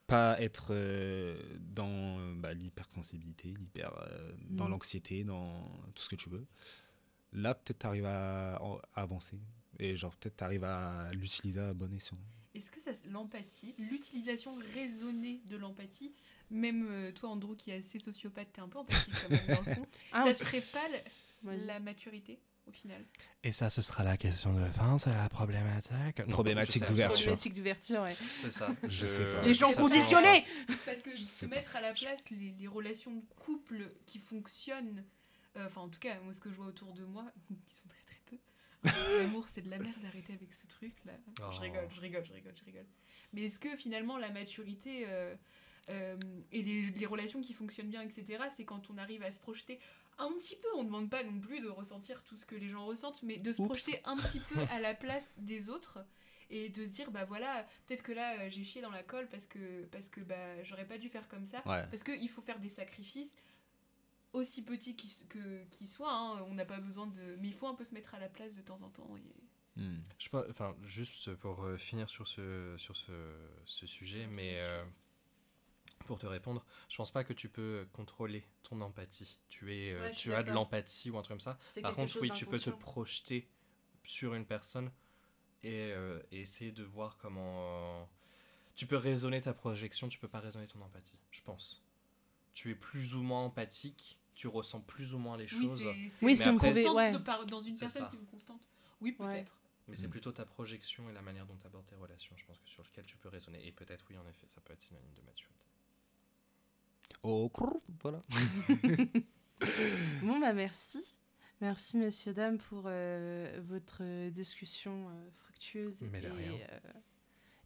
S4: pas être euh, dans euh, bah, l'hypersensibilité, l'hyper, euh, dans
S1: Mm.
S4: l'anxiété, dans tout ce que tu veux, là, peut-être tu arrives à, à avancer. Et genre, peut-être tu arrives à l'utiliser à bon escient.
S2: Est-ce que ça, l'empathie, l'utilisation raisonnée de l'empathie, même toi Andrew qui est assez sociopathe, t'es un peu empathique quand même dans le fond, *laughs*
S1: Ah,
S2: ça serait pas la maturité? Au final
S3: Et ça, ce sera la question de fin, c'est la problématique. Non,
S4: Problématique
S3: je
S4: d'ouverture.
S1: Problématique d'ouverture, ouais.
S3: C'est ça. *laughs*
S4: Je sais pas.
S1: Les gens
S3: ça
S1: conditionnés
S2: Parce que se mettre à la place les, les relations de couple qui fonctionnent, euh, enfin en tout cas moi ce que je vois autour de moi, *laughs* qui sont très très peu, euh, *laughs* l'amour c'est de la merde, arrêtez avec ce truc là. Je
S3: Oh.
S2: rigole, je rigole, je rigole, je rigole. Mais est-ce que finalement la maturité euh, euh, et les, les relations qui fonctionnent bien, etc., c'est quand on arrive à se projeter un petit peu, on ne demande pas non plus de ressentir tout ce que les gens ressentent, mais de se
S4: Oups.
S2: projeter un petit peu à la *laughs* place des autres et de se dire bah voilà peut-être que là euh, j'ai chié dans la colle parce que parce que bah j'aurais pas dû faire comme ça
S4: Ouais.
S2: parce qu'il faut faire des sacrifices aussi petits qu'ils que- qu'ils soient hein, on n'a pas besoin de mais il faut un peu se mettre à la place de temps en temps et...
S4: Mm.
S3: Je pense, enfin, juste pour euh, finir sur ce, sur ce, ce sujet, mais euh, pour te répondre, je pense pas que tu peux contrôler ton empathie. Tu, es, euh,
S1: Ouais,
S3: tu as de l'empathie ou un truc comme ça.
S1: C'est
S3: Par contre, oui, tu peux te projeter sur une personne et, euh, et essayer de voir comment. euh, tu peux raisonner ta projection, tu peux pas raisonner ton empathie, je pense. Tu es plus ou moins empathique, tu ressens plus ou moins les
S2: Oui,
S3: choses,
S2: c'est- c'est
S1: Oui,
S2: une
S3: si on
S2: constante
S1: pouvait- ouais.
S2: dans une personne, c'est une constante. Oui,
S1: Ouais.
S2: peut-être.
S3: mais c'est
S4: Mm.
S3: plutôt ta projection et la manière dont tu abordes tes relations, je pense que sur lequel tu peux raisonner. Et peut-être, oui, en effet, ça peut être synonyme de maturité.
S4: Oh, voilà. *laughs*
S1: Bon, bah merci. Merci, messieurs, dames, pour euh, votre discussion euh, fructueuse et, euh,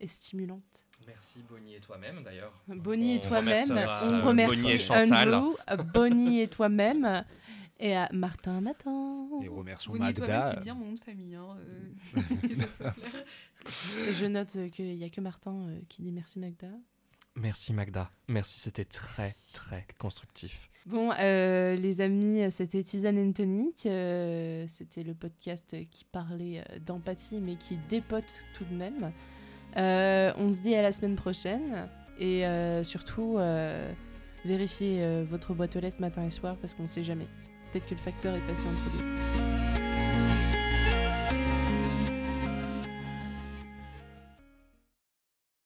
S1: et stimulante.
S3: Merci Bonnie et toi-même d'ailleurs.
S1: Bonnie et toi-même. On remercie
S3: Bonnie et Chantal.
S1: Andrew, Bonnie et toi-même. Et à Martin Matin.
S4: Et remercions
S2: Bonnie et toi-même,
S4: Magda.
S2: c'est bien mon nom de famille. Hein, euh, *laughs* *laughs* que ça soit clair.
S1: Je note qu'il n'y a que Martin euh, qui dit merci Magda.
S3: Merci Magda. Merci, c'était très
S2: Merci.
S3: très constructif.
S1: Bon, euh, les amis, c'était Tisane and Tonic. euh, c'était le podcast qui parlait euh, d'empathie, mais qui dépote tout de même. Euh, on se dit à la semaine prochaine. Et euh, surtout, euh, vérifiez euh, votre boîte aux lettres matin et soir, parce qu'on ne sait jamais. Peut-être que le facteur est passé entre deux.